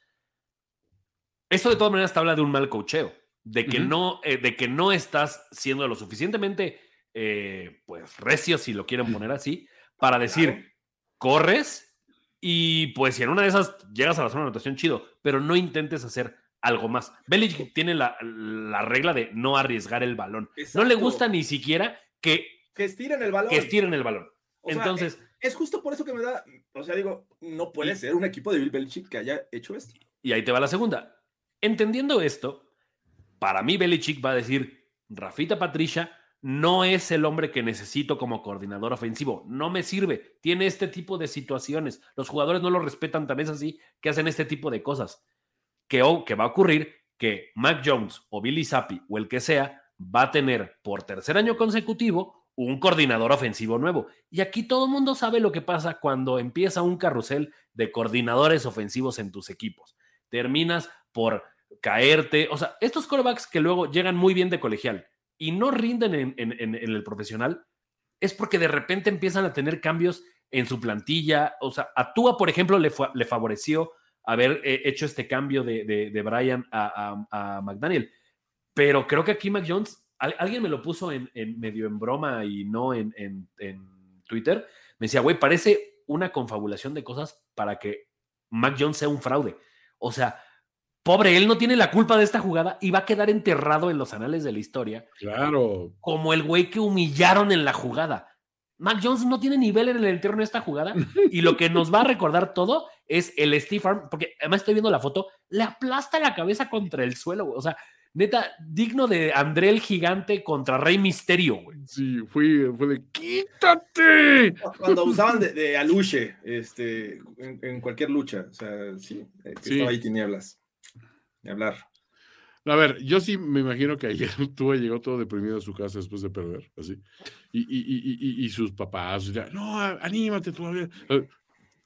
Eso de todas maneras te habla de un mal cocheo, de que, no, eh, de que no estás siendo lo suficientemente eh, pues recio, si lo quieren poner así, para decir, corres y pues si en una de esas llegas a la zona de anotación, chido, pero no intentes hacer algo más. Belichick tiene la, la regla de no arriesgar el balón. No le gusta ni siquiera que, Que estiren el balón. que estiren el balón. O sea, Entonces, Es justo por eso que me da. O sea, digo, no puede Y- ser un equipo de Bill Belichick que haya hecho esto. y ahí te va la segunda. Entendiendo esto, para mí Belichick va a decir, Rafita Patricia no es el hombre que necesito como coordinador ofensivo, no me sirve, tiene este tipo de situaciones, los jugadores no lo respetan, tan es así que hacen este tipo de cosas. Que, o- que va a ocurrir que Mac Jones o Billy Zappi o el que sea va a tener por tercer año consecutivo un coordinador ofensivo nuevo. Y aquí todo el mundo sabe lo que pasa cuando empieza un carrusel de coordinadores ofensivos en tus equipos. Terminas por caerte. O sea, estos corebacks que luego llegan muy bien de colegial y no rinden en, el profesional, es porque de repente empiezan a tener cambios en su plantilla. O sea, a Tua, por ejemplo, le, favoreció haber eh, hecho este cambio de, Brian a, McDaniel. Pero creo que aquí Mac Jones, al- alguien me lo puso en, medio en broma y no en Twitter. Me decía, güey, parece una confabulación de cosas para que Mac Jones sea un fraude. O sea, pobre, él no tiene la culpa de esta jugada y va a quedar enterrado en los anales de la historia Claro. como el güey que humillaron en la jugada. Mac Jones no tiene nivel en el entierro en esta jugada y lo que nos va a recordar todo es el Steve Arm, porque además estoy viendo la foto, le aplasta la cabeza contra el suelo, güey. o sea, neta, digno de André el gigante contra Rey Misterio, güey. Sí, fue, fue de quítate. Cuando usaban de, de Aluche, este, en, en cualquier lucha, o sea, sí, eh, que Sí. estaba ahí tinieblas. Ni hablar. A ver, yo sí me imagino que ayer tuvo llegó todo deprimido a su casa después de perder, así. Y, y, y, y, sus papás, no, anímate todavía.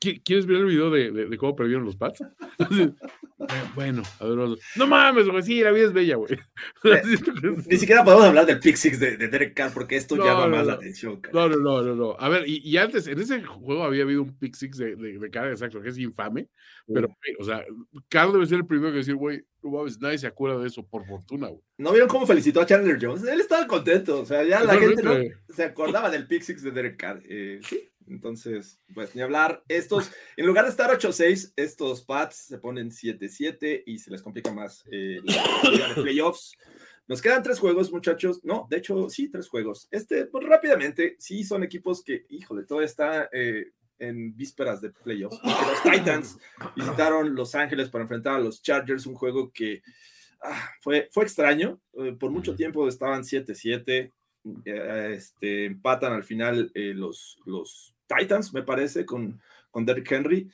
Eh, ¿qui- ¿Quieres ver el video de, de, de cómo perdieron los Pats? "Eh, bueno, a ver, vamos. no mames, güey, sí, la vida es bella, güey. Ni siquiera podemos hablar del Pick Six de, de Derek Carr porque esto No, llama no, más la atención. cara. No, no, no, no, no. A ver, y, y antes, en ese juego había habido un pick six de, de, de Carr, exacto, que es infame, pero, güey, o sea, Carr debe ser el primero que decir, güey, no mames, nadie se acuerda de eso, por fortuna, güey. ¿No vieron cómo felicitó a Chandler Jones? Él estaba contento, o sea, ya la gente no se acordaba del Pick Six de Derek Carr. Eh, sí, entonces, pues ni hablar. Estos, en lugar de estar 8-6, estos Pats se ponen 7-7 y se les complica más eh, la liga de playoffs. Nos quedan tres juegos, muchachos. No, de hecho, sí, tres juegos. Este, pues rápidamente, sí son equipos que, híjole, todo está eh, en vísperas de playoffs. Los Titans visitaron Los Ángeles para enfrentar a los Chargers, un juego que ah, fue, fue extraño. eh, por mucho tiempo estaban 7-7. Eh, este, empatan al final eh, los, los Titans, me parece, con, con Derrick Henry.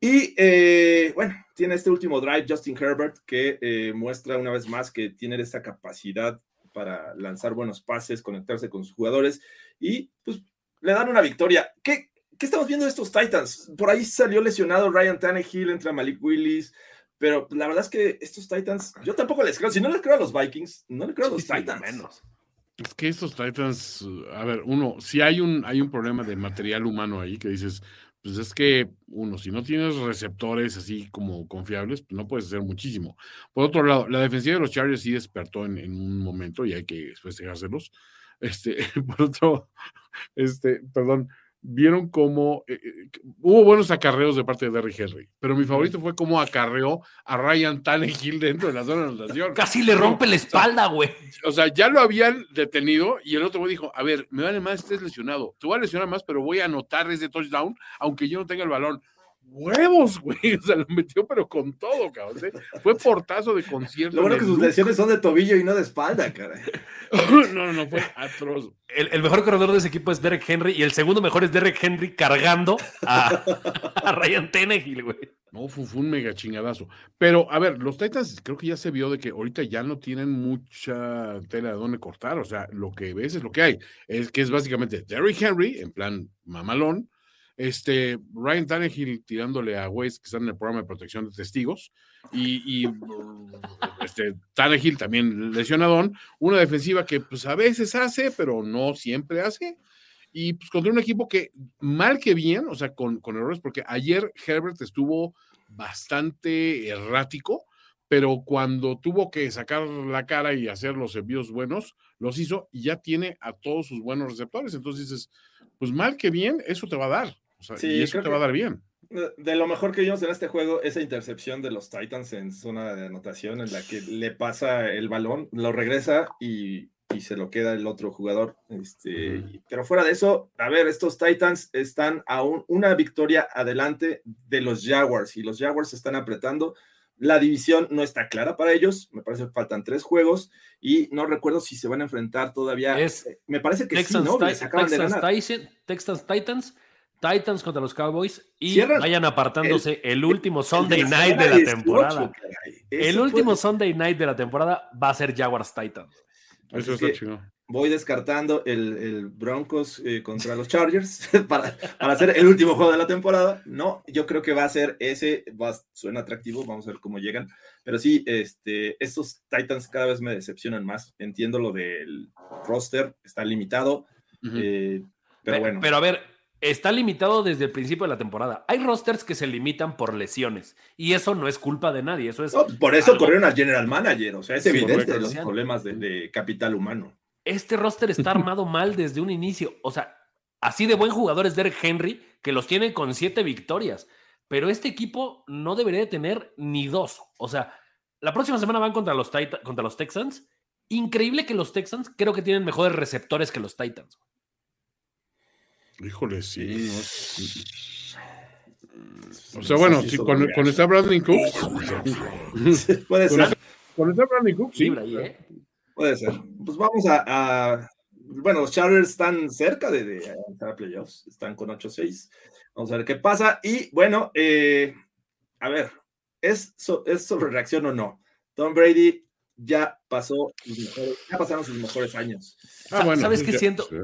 Y eh, bueno, tiene este último drive Justin Herbert que eh, muestra una vez más que tiene esa capacidad para lanzar buenos pases, conectarse con sus jugadores y pues le dan una victoria. ¿Qué, qué estamos viendo de estos Titans? Por ahí salió lesionado Ryan Tannehill, entra Malik Willis, pero la verdad es que estos Titans, yo tampoco les creo. Si no les creo a los Vikings, no les creo a los sí, Titans. menos. Es que estos Titans, a ver, uno, si hay un, hay un problema de material humano ahí que dices, pues es que uno, si no tienes receptores así como confiables, pues no puedes hacer muchísimo. Por otro lado, la defensiva de los Chargers sí despertó en, en un momento y hay que festejárselos. Este, por otro, este, perdón, vieron cómo eh, eh, hubo buenos acarreos de parte de Derrick Henry, pero mi favorito fue cómo acarreó a Ryan Tannehill dentro de la zona de anotación. Casi le rompe la espalda, güey. O sea, ya lo habían detenido y el otro güey dijo, a ver, me vale más estés lesionado. Te voy a lesionar más, pero voy a anotar ese touchdown, aunque yo no tenga el balón. Huevos, güey. O sea, lo metió, pero con todo, cabrón. ¿eh? Fue portazo de concierto. Lo bueno en que sus look. lesiones son de tobillo y no de espalda, cara. no, no, no, fue atroz. El, el mejor corredor de ese equipo es Derek Henry y el segundo mejor es Derek Henry cargando a, a Ryan Tannehill, güey. No, fue, fue un mega chingadazo. Pero, a ver, los Titans creo que ya se vio de que ahorita ya no tienen mucha tela de dónde cortar. O sea, lo que ves es lo que hay. Es que es básicamente Derrick Henry, en plan mamalón. Este, Ryan Tannehill tirándole a güeyes que están en el programa de protección de testigos. Y, y este, Tannehill también lesionadón. Una defensiva que pues a veces hace, pero no siempre hace. Y pues contra un equipo que mal que bien, o sea, con, con errores, porque ayer Herbert estuvo bastante errático, pero cuando tuvo que sacar la cara y hacer los envíos buenos, los hizo y ya tiene a todos sus buenos receptores. Entonces dices, pues mal que bien, eso te va a dar. O sea, Sí, y eso creo te que- va a dar bien. De lo mejor que vimos en este juego, esa intercepción de los Titans en zona de anotación, en la que le pasa el balón, lo regresa y, y se lo queda el otro jugador. Este, Pero fuera de eso, a ver, estos Titans están a un- una victoria adelante de los Jaguars y los Jaguars se están apretando. La división no está clara para ellos, me parece que faltan tres juegos y no recuerdo si se van a enfrentar todavía. Es me parece que Texans, sí, ¿no? Les acaban de ganar. Tyson- Texans Titans, Titans contra los Cowboys y vayan apartándose el, último Sunday night de la 18, temporada. El último puede- Sunday night de la temporada va a ser Jaguars Titans. Eso es está chido. voy descartando el, el Broncos eh, contra los Chargers para, para hacer el último juego de la temporada. No, yo creo que va a ser ese, va, suena atractivo, vamos a ver cómo llegan. Pero sí, este, estos Titans cada vez me decepcionan más. Entiendo lo del roster, está limitado, eh, pero Pe- bueno. Pero a ver, está limitado desde el principio de la temporada. Hay rosters que se limitan por lesiones y eso no es culpa de nadie. Eso es No, por eso algo- corrieron al general manager, o sea, es Sí, evidente los problemas de, de capital humano. este roster está armado mal desde un inicio. O sea, así de buen jugador es Derek Henry, que los tiene con siete victorias. Pero este equipo no debería de tener ni dos. O sea, la próxima semana van contra los, contra los Texans. Increíble que los Texans creo que tienen mejores receptores que los Titans. Híjole, sí. no es- O sea, bueno, si lo cuando está Bradley Cooks. Puede ser. cuando está Bradley Cooks, sí. ¿eh? Puede ser. Pues vamos a. a- bueno, los Chargers están cerca de, de entrar a playoffs. Están con 8-6. Vamos a ver qué pasa. Y bueno, eh, a ver, ¿es, so- ¿es sobre reacción o no? Tom Brady ya pasó sus mejores, ya pasaron sus mejores años. Ah, bueno, ¿Sabes qué siento? sí.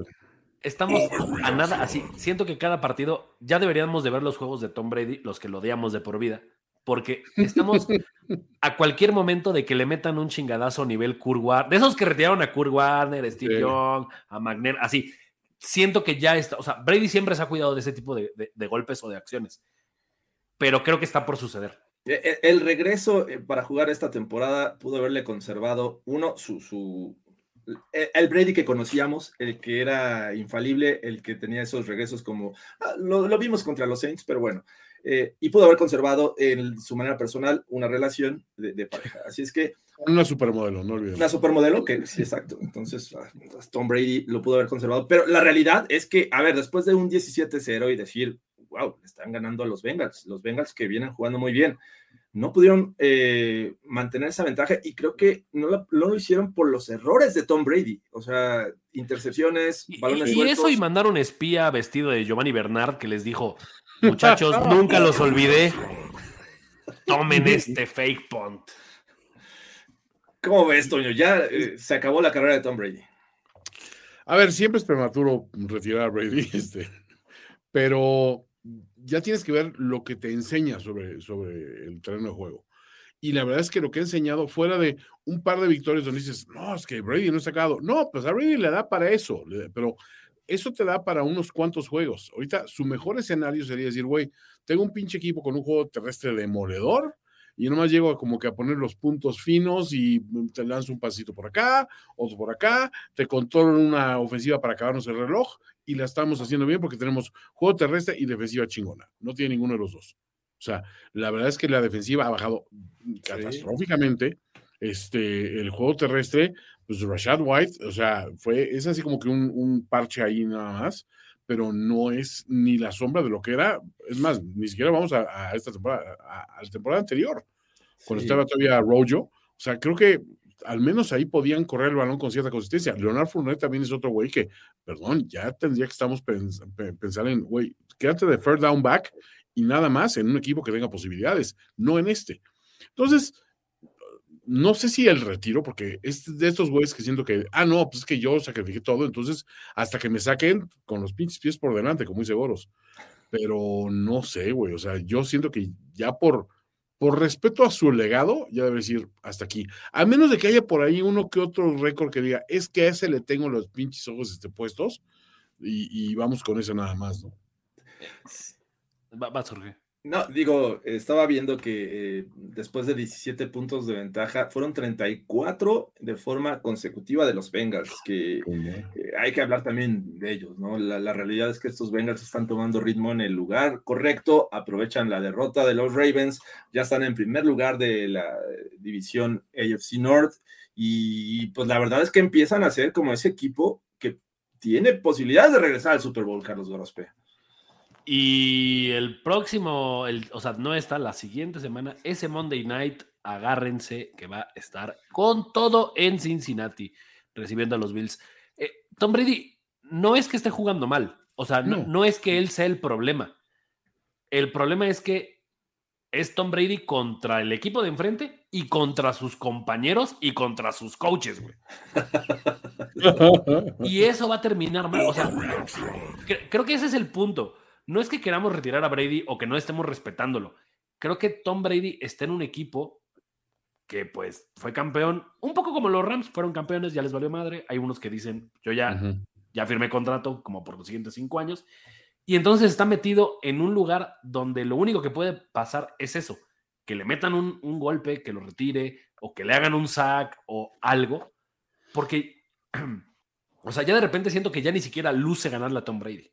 Estamos a nada así. Siento que cada partido ya deberíamos de ver los juegos de Tom Brady, los que lo odiamos de por vida, porque estamos a cualquier momento de que le metan un chingadazo a nivel Kurt Warner, de esos que retiraron a Kurt Warner, a Steve Sí. Young, a McNair, así. Siento que ya está, o sea, Brady siempre se ha cuidado de ese tipo de, de- de golpes o de acciones, pero creo que está por suceder. E- e- El regreso eh, para jugar esta temporada pudo haberle conservado, uno, su, su el Brady que conocíamos, el que era infalible, el que tenía esos regresos como, ah, lo, lo vimos contra los Saints, pero bueno, eh, y pudo haber conservado en su manera personal una relación de, de pareja. Así es que Una supermodelo, no olvidemos. una supermodelo, que sí, exacto. Entonces, ah, Tom Brady lo pudo haber conservado. Pero la realidad es que, a ver, después de un 17-0 y decir, wow, están ganando a los Bengals, los Bengals que vienen jugando muy bien, no pudieron eh, mantener esa ventaja y creo que no lo, no lo hicieron por los errores de Tom Brady. O sea, intercepciones, balones y- y eso y mandar un espía vestido de Giovanni Bernard que les dijo, muchachos, nunca los olvidé. Tomen este fake punt. ¿Cómo ves, Toño? Ya eh, se acabó la carrera de Tom Brady. A ver, siempre es prematuro retirar a Brady, este, pero ya tienes que ver lo que te enseña sobre, sobre el terreno de juego. Y la verdad es que lo que ha enseñado, fuera de un par de victorias donde dices, no, es que Brady no ha sacado. No, pues a Brady le da para eso, pero eso te da para unos cuantos juegos. Ahorita su mejor escenario sería decir, güey, tengo un pinche equipo con un juego terrestre demoledor y nomás llego como que a poner los puntos finos y te lanzo un pasito por acá, otro por acá, te controlo una ofensiva para acabarnos el reloj y la estamos haciendo bien porque tenemos juego terrestre y defensiva chingona. No tiene ninguno de los dos. O sea, la verdad es que la defensiva ha bajado catastróficamente. Este, el juego terrestre, pues Rashad White, o sea, fue, es así como que un, un parche ahí nada más, pero no es ni la sombra de lo que era. Es más, ni siquiera vamos a, a esta temporada, a, a la temporada anterior, cuando Sí. estaba todavía Rojo. O sea, creo que al menos ahí podían correr el balón con cierta consistencia. Leonard Fournette también es otro güey que, perdón, ya tendría que estamos pens- pe- pensar en, güey, quédate de third down back y nada más en un equipo que tenga posibilidades, no en este. Entonces, no sé si el retiro, porque es de estos güeyes que siento que, ah, no, pues es que yo sacrifiqué todo, entonces hasta que me saquen con los pinches pies por delante, como dice Boros. Pero no sé, güey, o sea, yo siento que ya por, por respeto a su legado, ya debe decir hasta aquí. A menos de que haya por ahí uno que otro récord que diga, es que a ese le tengo los pinches ojos este, puestos y, y vamos con ese nada más, ¿no? Va, va, Jorge. No, digo, estaba viendo que eh, después de 17 puntos de ventaja, fueron 34 de forma consecutiva de los Bengals, que eh, hay que hablar también de ellos, ¿no? La, la realidad es que estos Bengals están tomando ritmo en el lugar correcto, aprovechan la derrota de los Ravens, ya están en primer lugar de la eh, división AFC North, y pues la verdad es que empiezan a ser como ese equipo que tiene posibilidades de regresar al Super Bowl, Carlos Gorospe. Y el próximo, el, o sea, no está la siguiente semana, ese Monday Night, agárrense que va a estar con todo en Cincinnati, recibiendo a los Bills. Eh, Tom Brady no es que esté jugando mal, o sea, no, No. no es que él sea el problema. El problema es que es Tom Brady contra el equipo de enfrente y contra sus compañeros y contra sus coaches, güey. Y eso va a terminar mal. O sea, cre- creo que ese es el punto. No es que queramos retirar a Brady o que no estemos respetándolo. Creo que Tom Brady está en un equipo que pues fue campeón, un poco como los Rams fueron campeones, ya les valió madre. Hay unos que dicen, yo ya, ya firmé contrato como por los siguientes cinco años. Y entonces está metido en un lugar donde lo único que puede pasar es eso, que le metan un, un golpe, que lo retire, o que le hagan un sack o algo. Porque, o sea, ya de repente siento que ya ni siquiera luce ganarle a Tom Brady.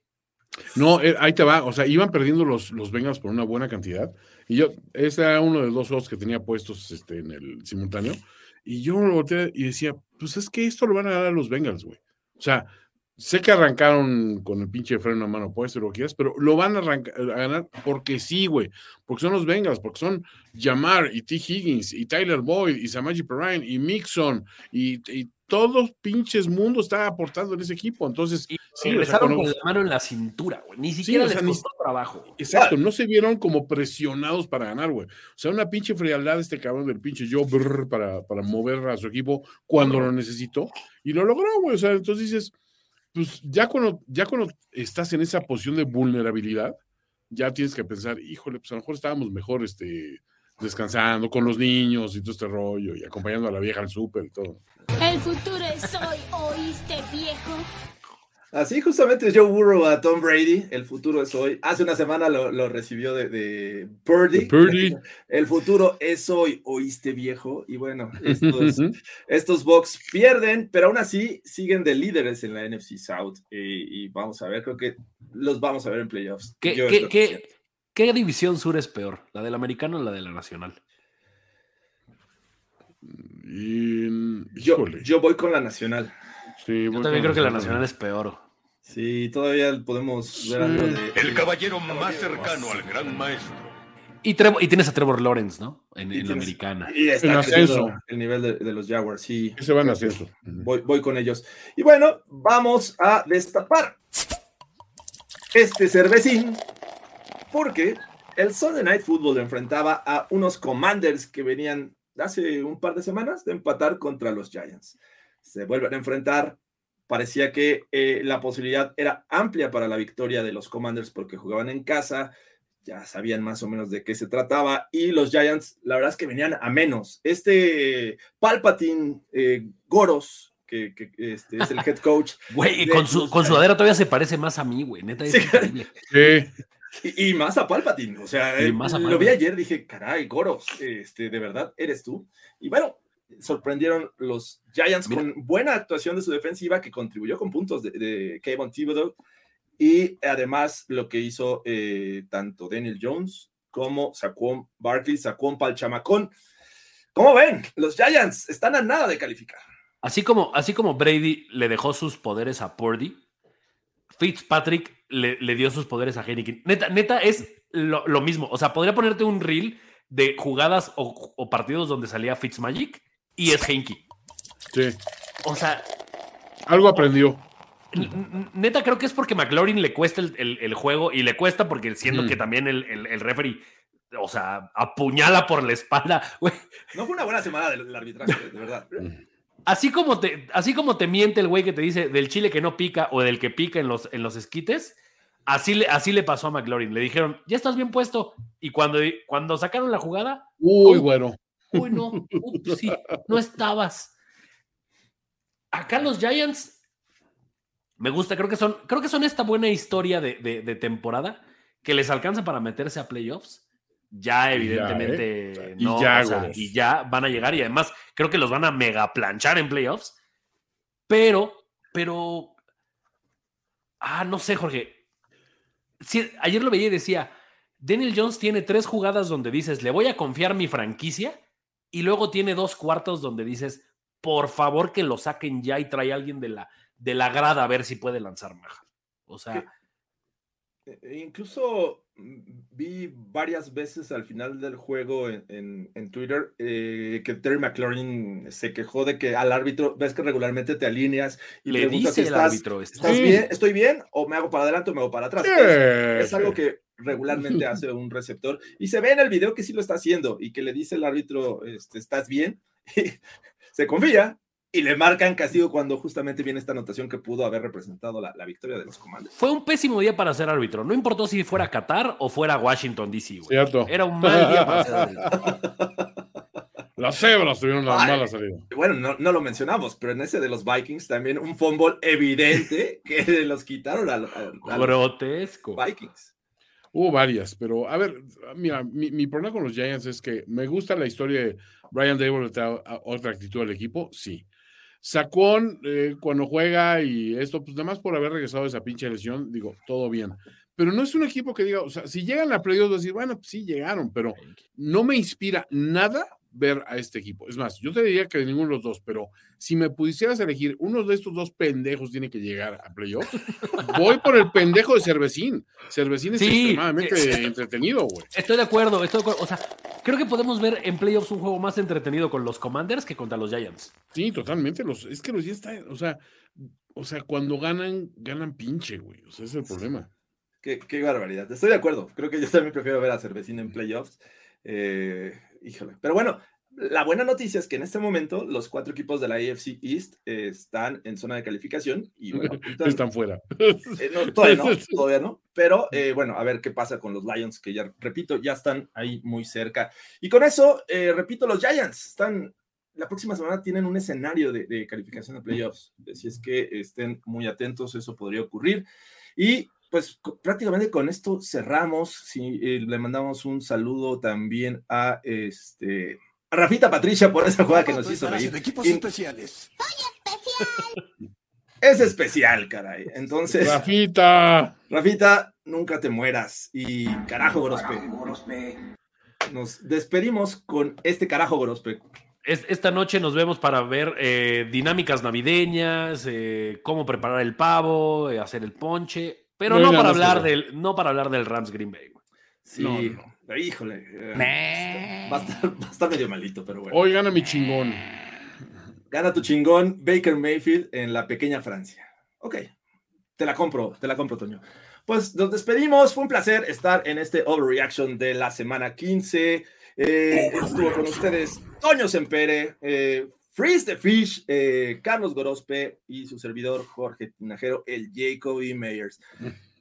No, eh, ahí te va. O sea, iban perdiendo los, los Bengals por una buena cantidad. Y yo, ese era uno de los dos que tenía puestos este, en el simultáneo. Y yo lo volteé y decía, pues es que esto lo van a dar a los Bengals, güey. O sea, sé que arrancaron con el pinche freno a mano puesto, lo que quieras, pero lo van a, arrancar, a ganar porque sí, güey. Porque son los Bengals, porque son Jamar y T. Higgins y Tyler Boyd y Samaji Perrine y Mixon y, y todos pinches mundo está aportando en ese equipo. Entonces, Y sí, o sea, con- con la mano en la cintura, güey. Ni siquiera les sea, ni- costó trabajo. Exacto, no se vieron como presionados para ganar, güey. O sea, una pinche frialdad este cabrón del pinche Joe Burr para, para mover a su equipo cuando lo necesitó y lo logró, güey. O sea, entonces dices, pues ya cuando, ya cuando estás en esa posición de vulnerabilidad, ya tienes que pensar, híjole, pues a lo mejor estábamos mejor este, descansando con los niños y todo este rollo y acompañando a la vieja al súper y todo. El futuro es hoy, ¿oíste, viejo? Así justamente Joe Burrow a Tom Brady, el futuro es hoy. Hace una semana lo, lo recibió de, de Purdy. El futuro es hoy, oíste viejo. Y bueno, estos, estos Bucks pierden, pero aún así siguen de líderes en la NFC South. y vamos a ver, creo que los vamos a ver en playoffs. ¿Qué, división sur es peor? ¿La del americano o la de la nacional? Y, Yo, híjole, yo voy con la nacional. Sí, Yo también creo que la nacional es peor. Sí, todavía podemos ver algo de. El caballero más cercano al gran maestro. Y, Trevor- y tienes a Trevor Lawrence, ¿no? En, Y en la tienes- americana. Y está En creciendo ascenso. el nivel de, de los Jaguars, sí. Ese va en ascenso. Ujú. Voy, voy con ellos. Y bueno, vamos a destapar este cervecín porque el Sunday Night Football enfrentaba a unos Commanders que venían hace un par de semanas de empatar contra los Giants. Se vuelven a enfrentar. Parecía que eh, la posibilidad era amplia para la victoria de los Commanders porque jugaban en casa, ya sabían más o menos de qué se trataba y los Giants, la verdad es que venían a menos. Este Palpatine eh, Goros, que, que, este, es el head coach, Güey, con su con sudadera todavía se parece más a mí, güey. Neta, es Sí. increíble. Sí. Y, y más a Palpatine, o sea, Y más a lo vi ayer, dije, caray, Goros, este, de verdad, eres tú. Y bueno, sorprendieron los Giants Mira. con buena actuación de su defensiva que contribuyó con puntos de, de Kayvon Thibodeau y además lo que hizo eh, tanto Daniel Jones como Saquon Barkley, Saquon Palchamacón. ¿Cómo ven? Los Giants están a nada de calificar. Así como, así como Brady le dejó sus poderes a Purdy, Fitzpatrick le, le dio sus poderes a Heineken. Neta, neta es lo, lo mismo. O sea, podría ponerte un reel de jugadas o, o partidos donde salía Fitzmagic y es Heineken. Sí. O sea, Algo aprendió. neta creo que es porque McLaurin le cuesta el, el- el juego y le cuesta porque siento Mm. que también el, el, el referee, o sea, apuñala por la espalda. Güey, No fue una buena semana del, del arbitraje, de verdad. Así como te, así como te miente el güey que te dice del chile que no pica o del que pica en los, en los esquites, así le, así le pasó a McLaurin. Le dijeron, ya estás bien puesto. Y cuando, cuando sacaron la jugada, Uy, Oh. bueno. Uy, no, ups, sí, no estabas. Acá los Giants, me gusta, creo que son, creo que son esta buena historia de, de- de temporada que les alcanza para meterse a playoffs. Ya, Y ya, evidentemente, Y no, ya, o sea, güey. y ya van a llegar y además creo que los van a mega planchar en playoffs. Pero, pero, ah, no sé, Jorge. Sí, ayer lo veía y decía, Daniel Jones tiene tres jugadas donde dices, le voy a confiar mi franquicia, y luego tiene dos cuartos donde dices, por favor que lo saquen ya y trae a alguien de la, de la grada a ver si puede lanzar maja. O sea, Eh, Incluso mm, vi varias veces al final del juego en, en- en Twitter eh, que Terry McLaurin se quejó de que al árbitro, ves que regularmente te alineas y le preguntas dice si el estás, árbitro. ¿estás Sí. bien? ¿Estoy bien? ¿O me hago para adelante o me hago para atrás? Sí, Es, es algo que regularmente hace un receptor y se ve en el video que sí lo está haciendo y que le dice el árbitro, este, ¿estás bien? Y se confía y le marcan castigo cuando justamente viene esta anotación que pudo haber representado la, la victoria de los comandos. Fue un pésimo día para ser árbitro. No importó si fuera Qatar o fuera Washington, D.C. güey. Cierto. Era un mal día para ser árbitro. Las cebras tuvieron la Ay. mala salida. Bueno, no, no lo mencionamos, pero en ese de los Vikings también un fumble evidente que los quitaron a, a- a los Grotesco. Vikings. Hubo varias, pero a ver, mira, mi, mi problema con los Giants es que me gusta la historia de Brian Dable, le da a- otra actitud al equipo, sí. Saquon, eh, cuando juega y esto, pues nada más por haber regresado de esa pinche lesión, digo, todo bien. Pero no es un equipo que diga, o sea, si llegan a playoffs, decir, bueno, pues sí llegaron, pero no me inspira nada ver a este equipo. Es más, yo te diría que de ninguno de los dos, pero si me pudieras elegir, uno de estos dos pendejos tiene que llegar a playoffs. Voy por el pendejo de Cervecín. Cervecín es Sí, extremadamente sí. entretenido, güey. Estoy de acuerdo, estoy de acuerdo. O sea, creo que podemos ver en playoffs un juego más entretenido con los Commanders que contra los Giants. Sí, totalmente. Los, es que los ya está, o sea, o sea, cuando ganan, ganan pinche, güey. O sea, ese es el problema. Qué, qué barbaridad. Estoy de acuerdo. Creo que yo también prefiero ver a Cervecín en playoffs. Eh, híjole. Pero bueno, la buena noticia es que en este momento los cuatro equipos de la AFC East eh, están en zona de calificación y bueno, apuntan- Están fuera. eh, no, todavía no, todavía no. Pero eh, bueno, a ver qué pasa con los Lions, que ya, repito, ya están ahí muy cerca. Y con eso, eh, repito, los Giants están, la próxima semana tienen un escenario de, de calificación de playoffs. Si es que estén muy atentos, eso podría ocurrir. Y pues prácticamente con esto cerramos. Sí, eh, le mandamos un saludo también a este. a Rafita Patricia por esa jugada que nos hizo reír. equipos Y- especiales. Es especial, caray. Entonces. Rafita. Rafita, nunca te mueras. Y carajo, Gorospe. Nos despedimos con este carajo, Gorospe. Es- esta noche nos vemos para ver eh, dinámicas navideñas, eh, cómo preparar el pavo, eh, hacer el ponche, pero No para hablar del, no para hablar del Rams Green Bay. güey. Sí, No, no, híjole. eh, va, a estar, va a estar medio malito, pero bueno. Hoy gana mi chingón. Gana tu chingón Baker Mayfield en la pequeña Francia. Ok, te la compro, te la compro, Toño. Pues nos despedimos. Fue un placer estar en este Overreaction de la semana 15. Eh, estuvo con ustedes Toño Sempere, eh, Freeze the Fish, eh, Carlos Gorospe y su servidor Jorge Tinajero, el Jacoby Meyers.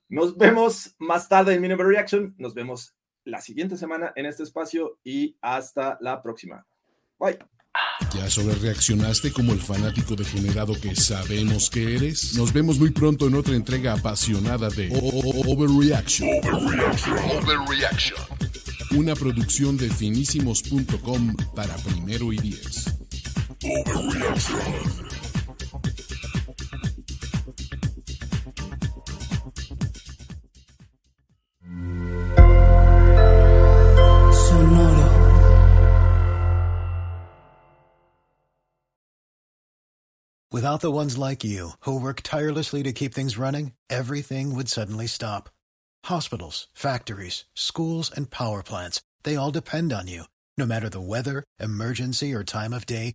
Nos vemos más tarde en Mini Reaction. Nos vemos la siguiente semana en este espacio y hasta la próxima. Bye. ¿Ya sobre reaccionaste como el fanático degenerado que sabemos que eres? Nos vemos muy pronto en otra entrega apasionada de O- O- Overreaction. Overreaction. Una producción de finísimos.com para primero y diez. Without the ones like you, who work tirelessly to keep things running, everything would suddenly stop. Hospitals, factories, schools, and power plants, they all depend on you. No matter the weather, emergency, or time of day,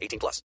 18 plus.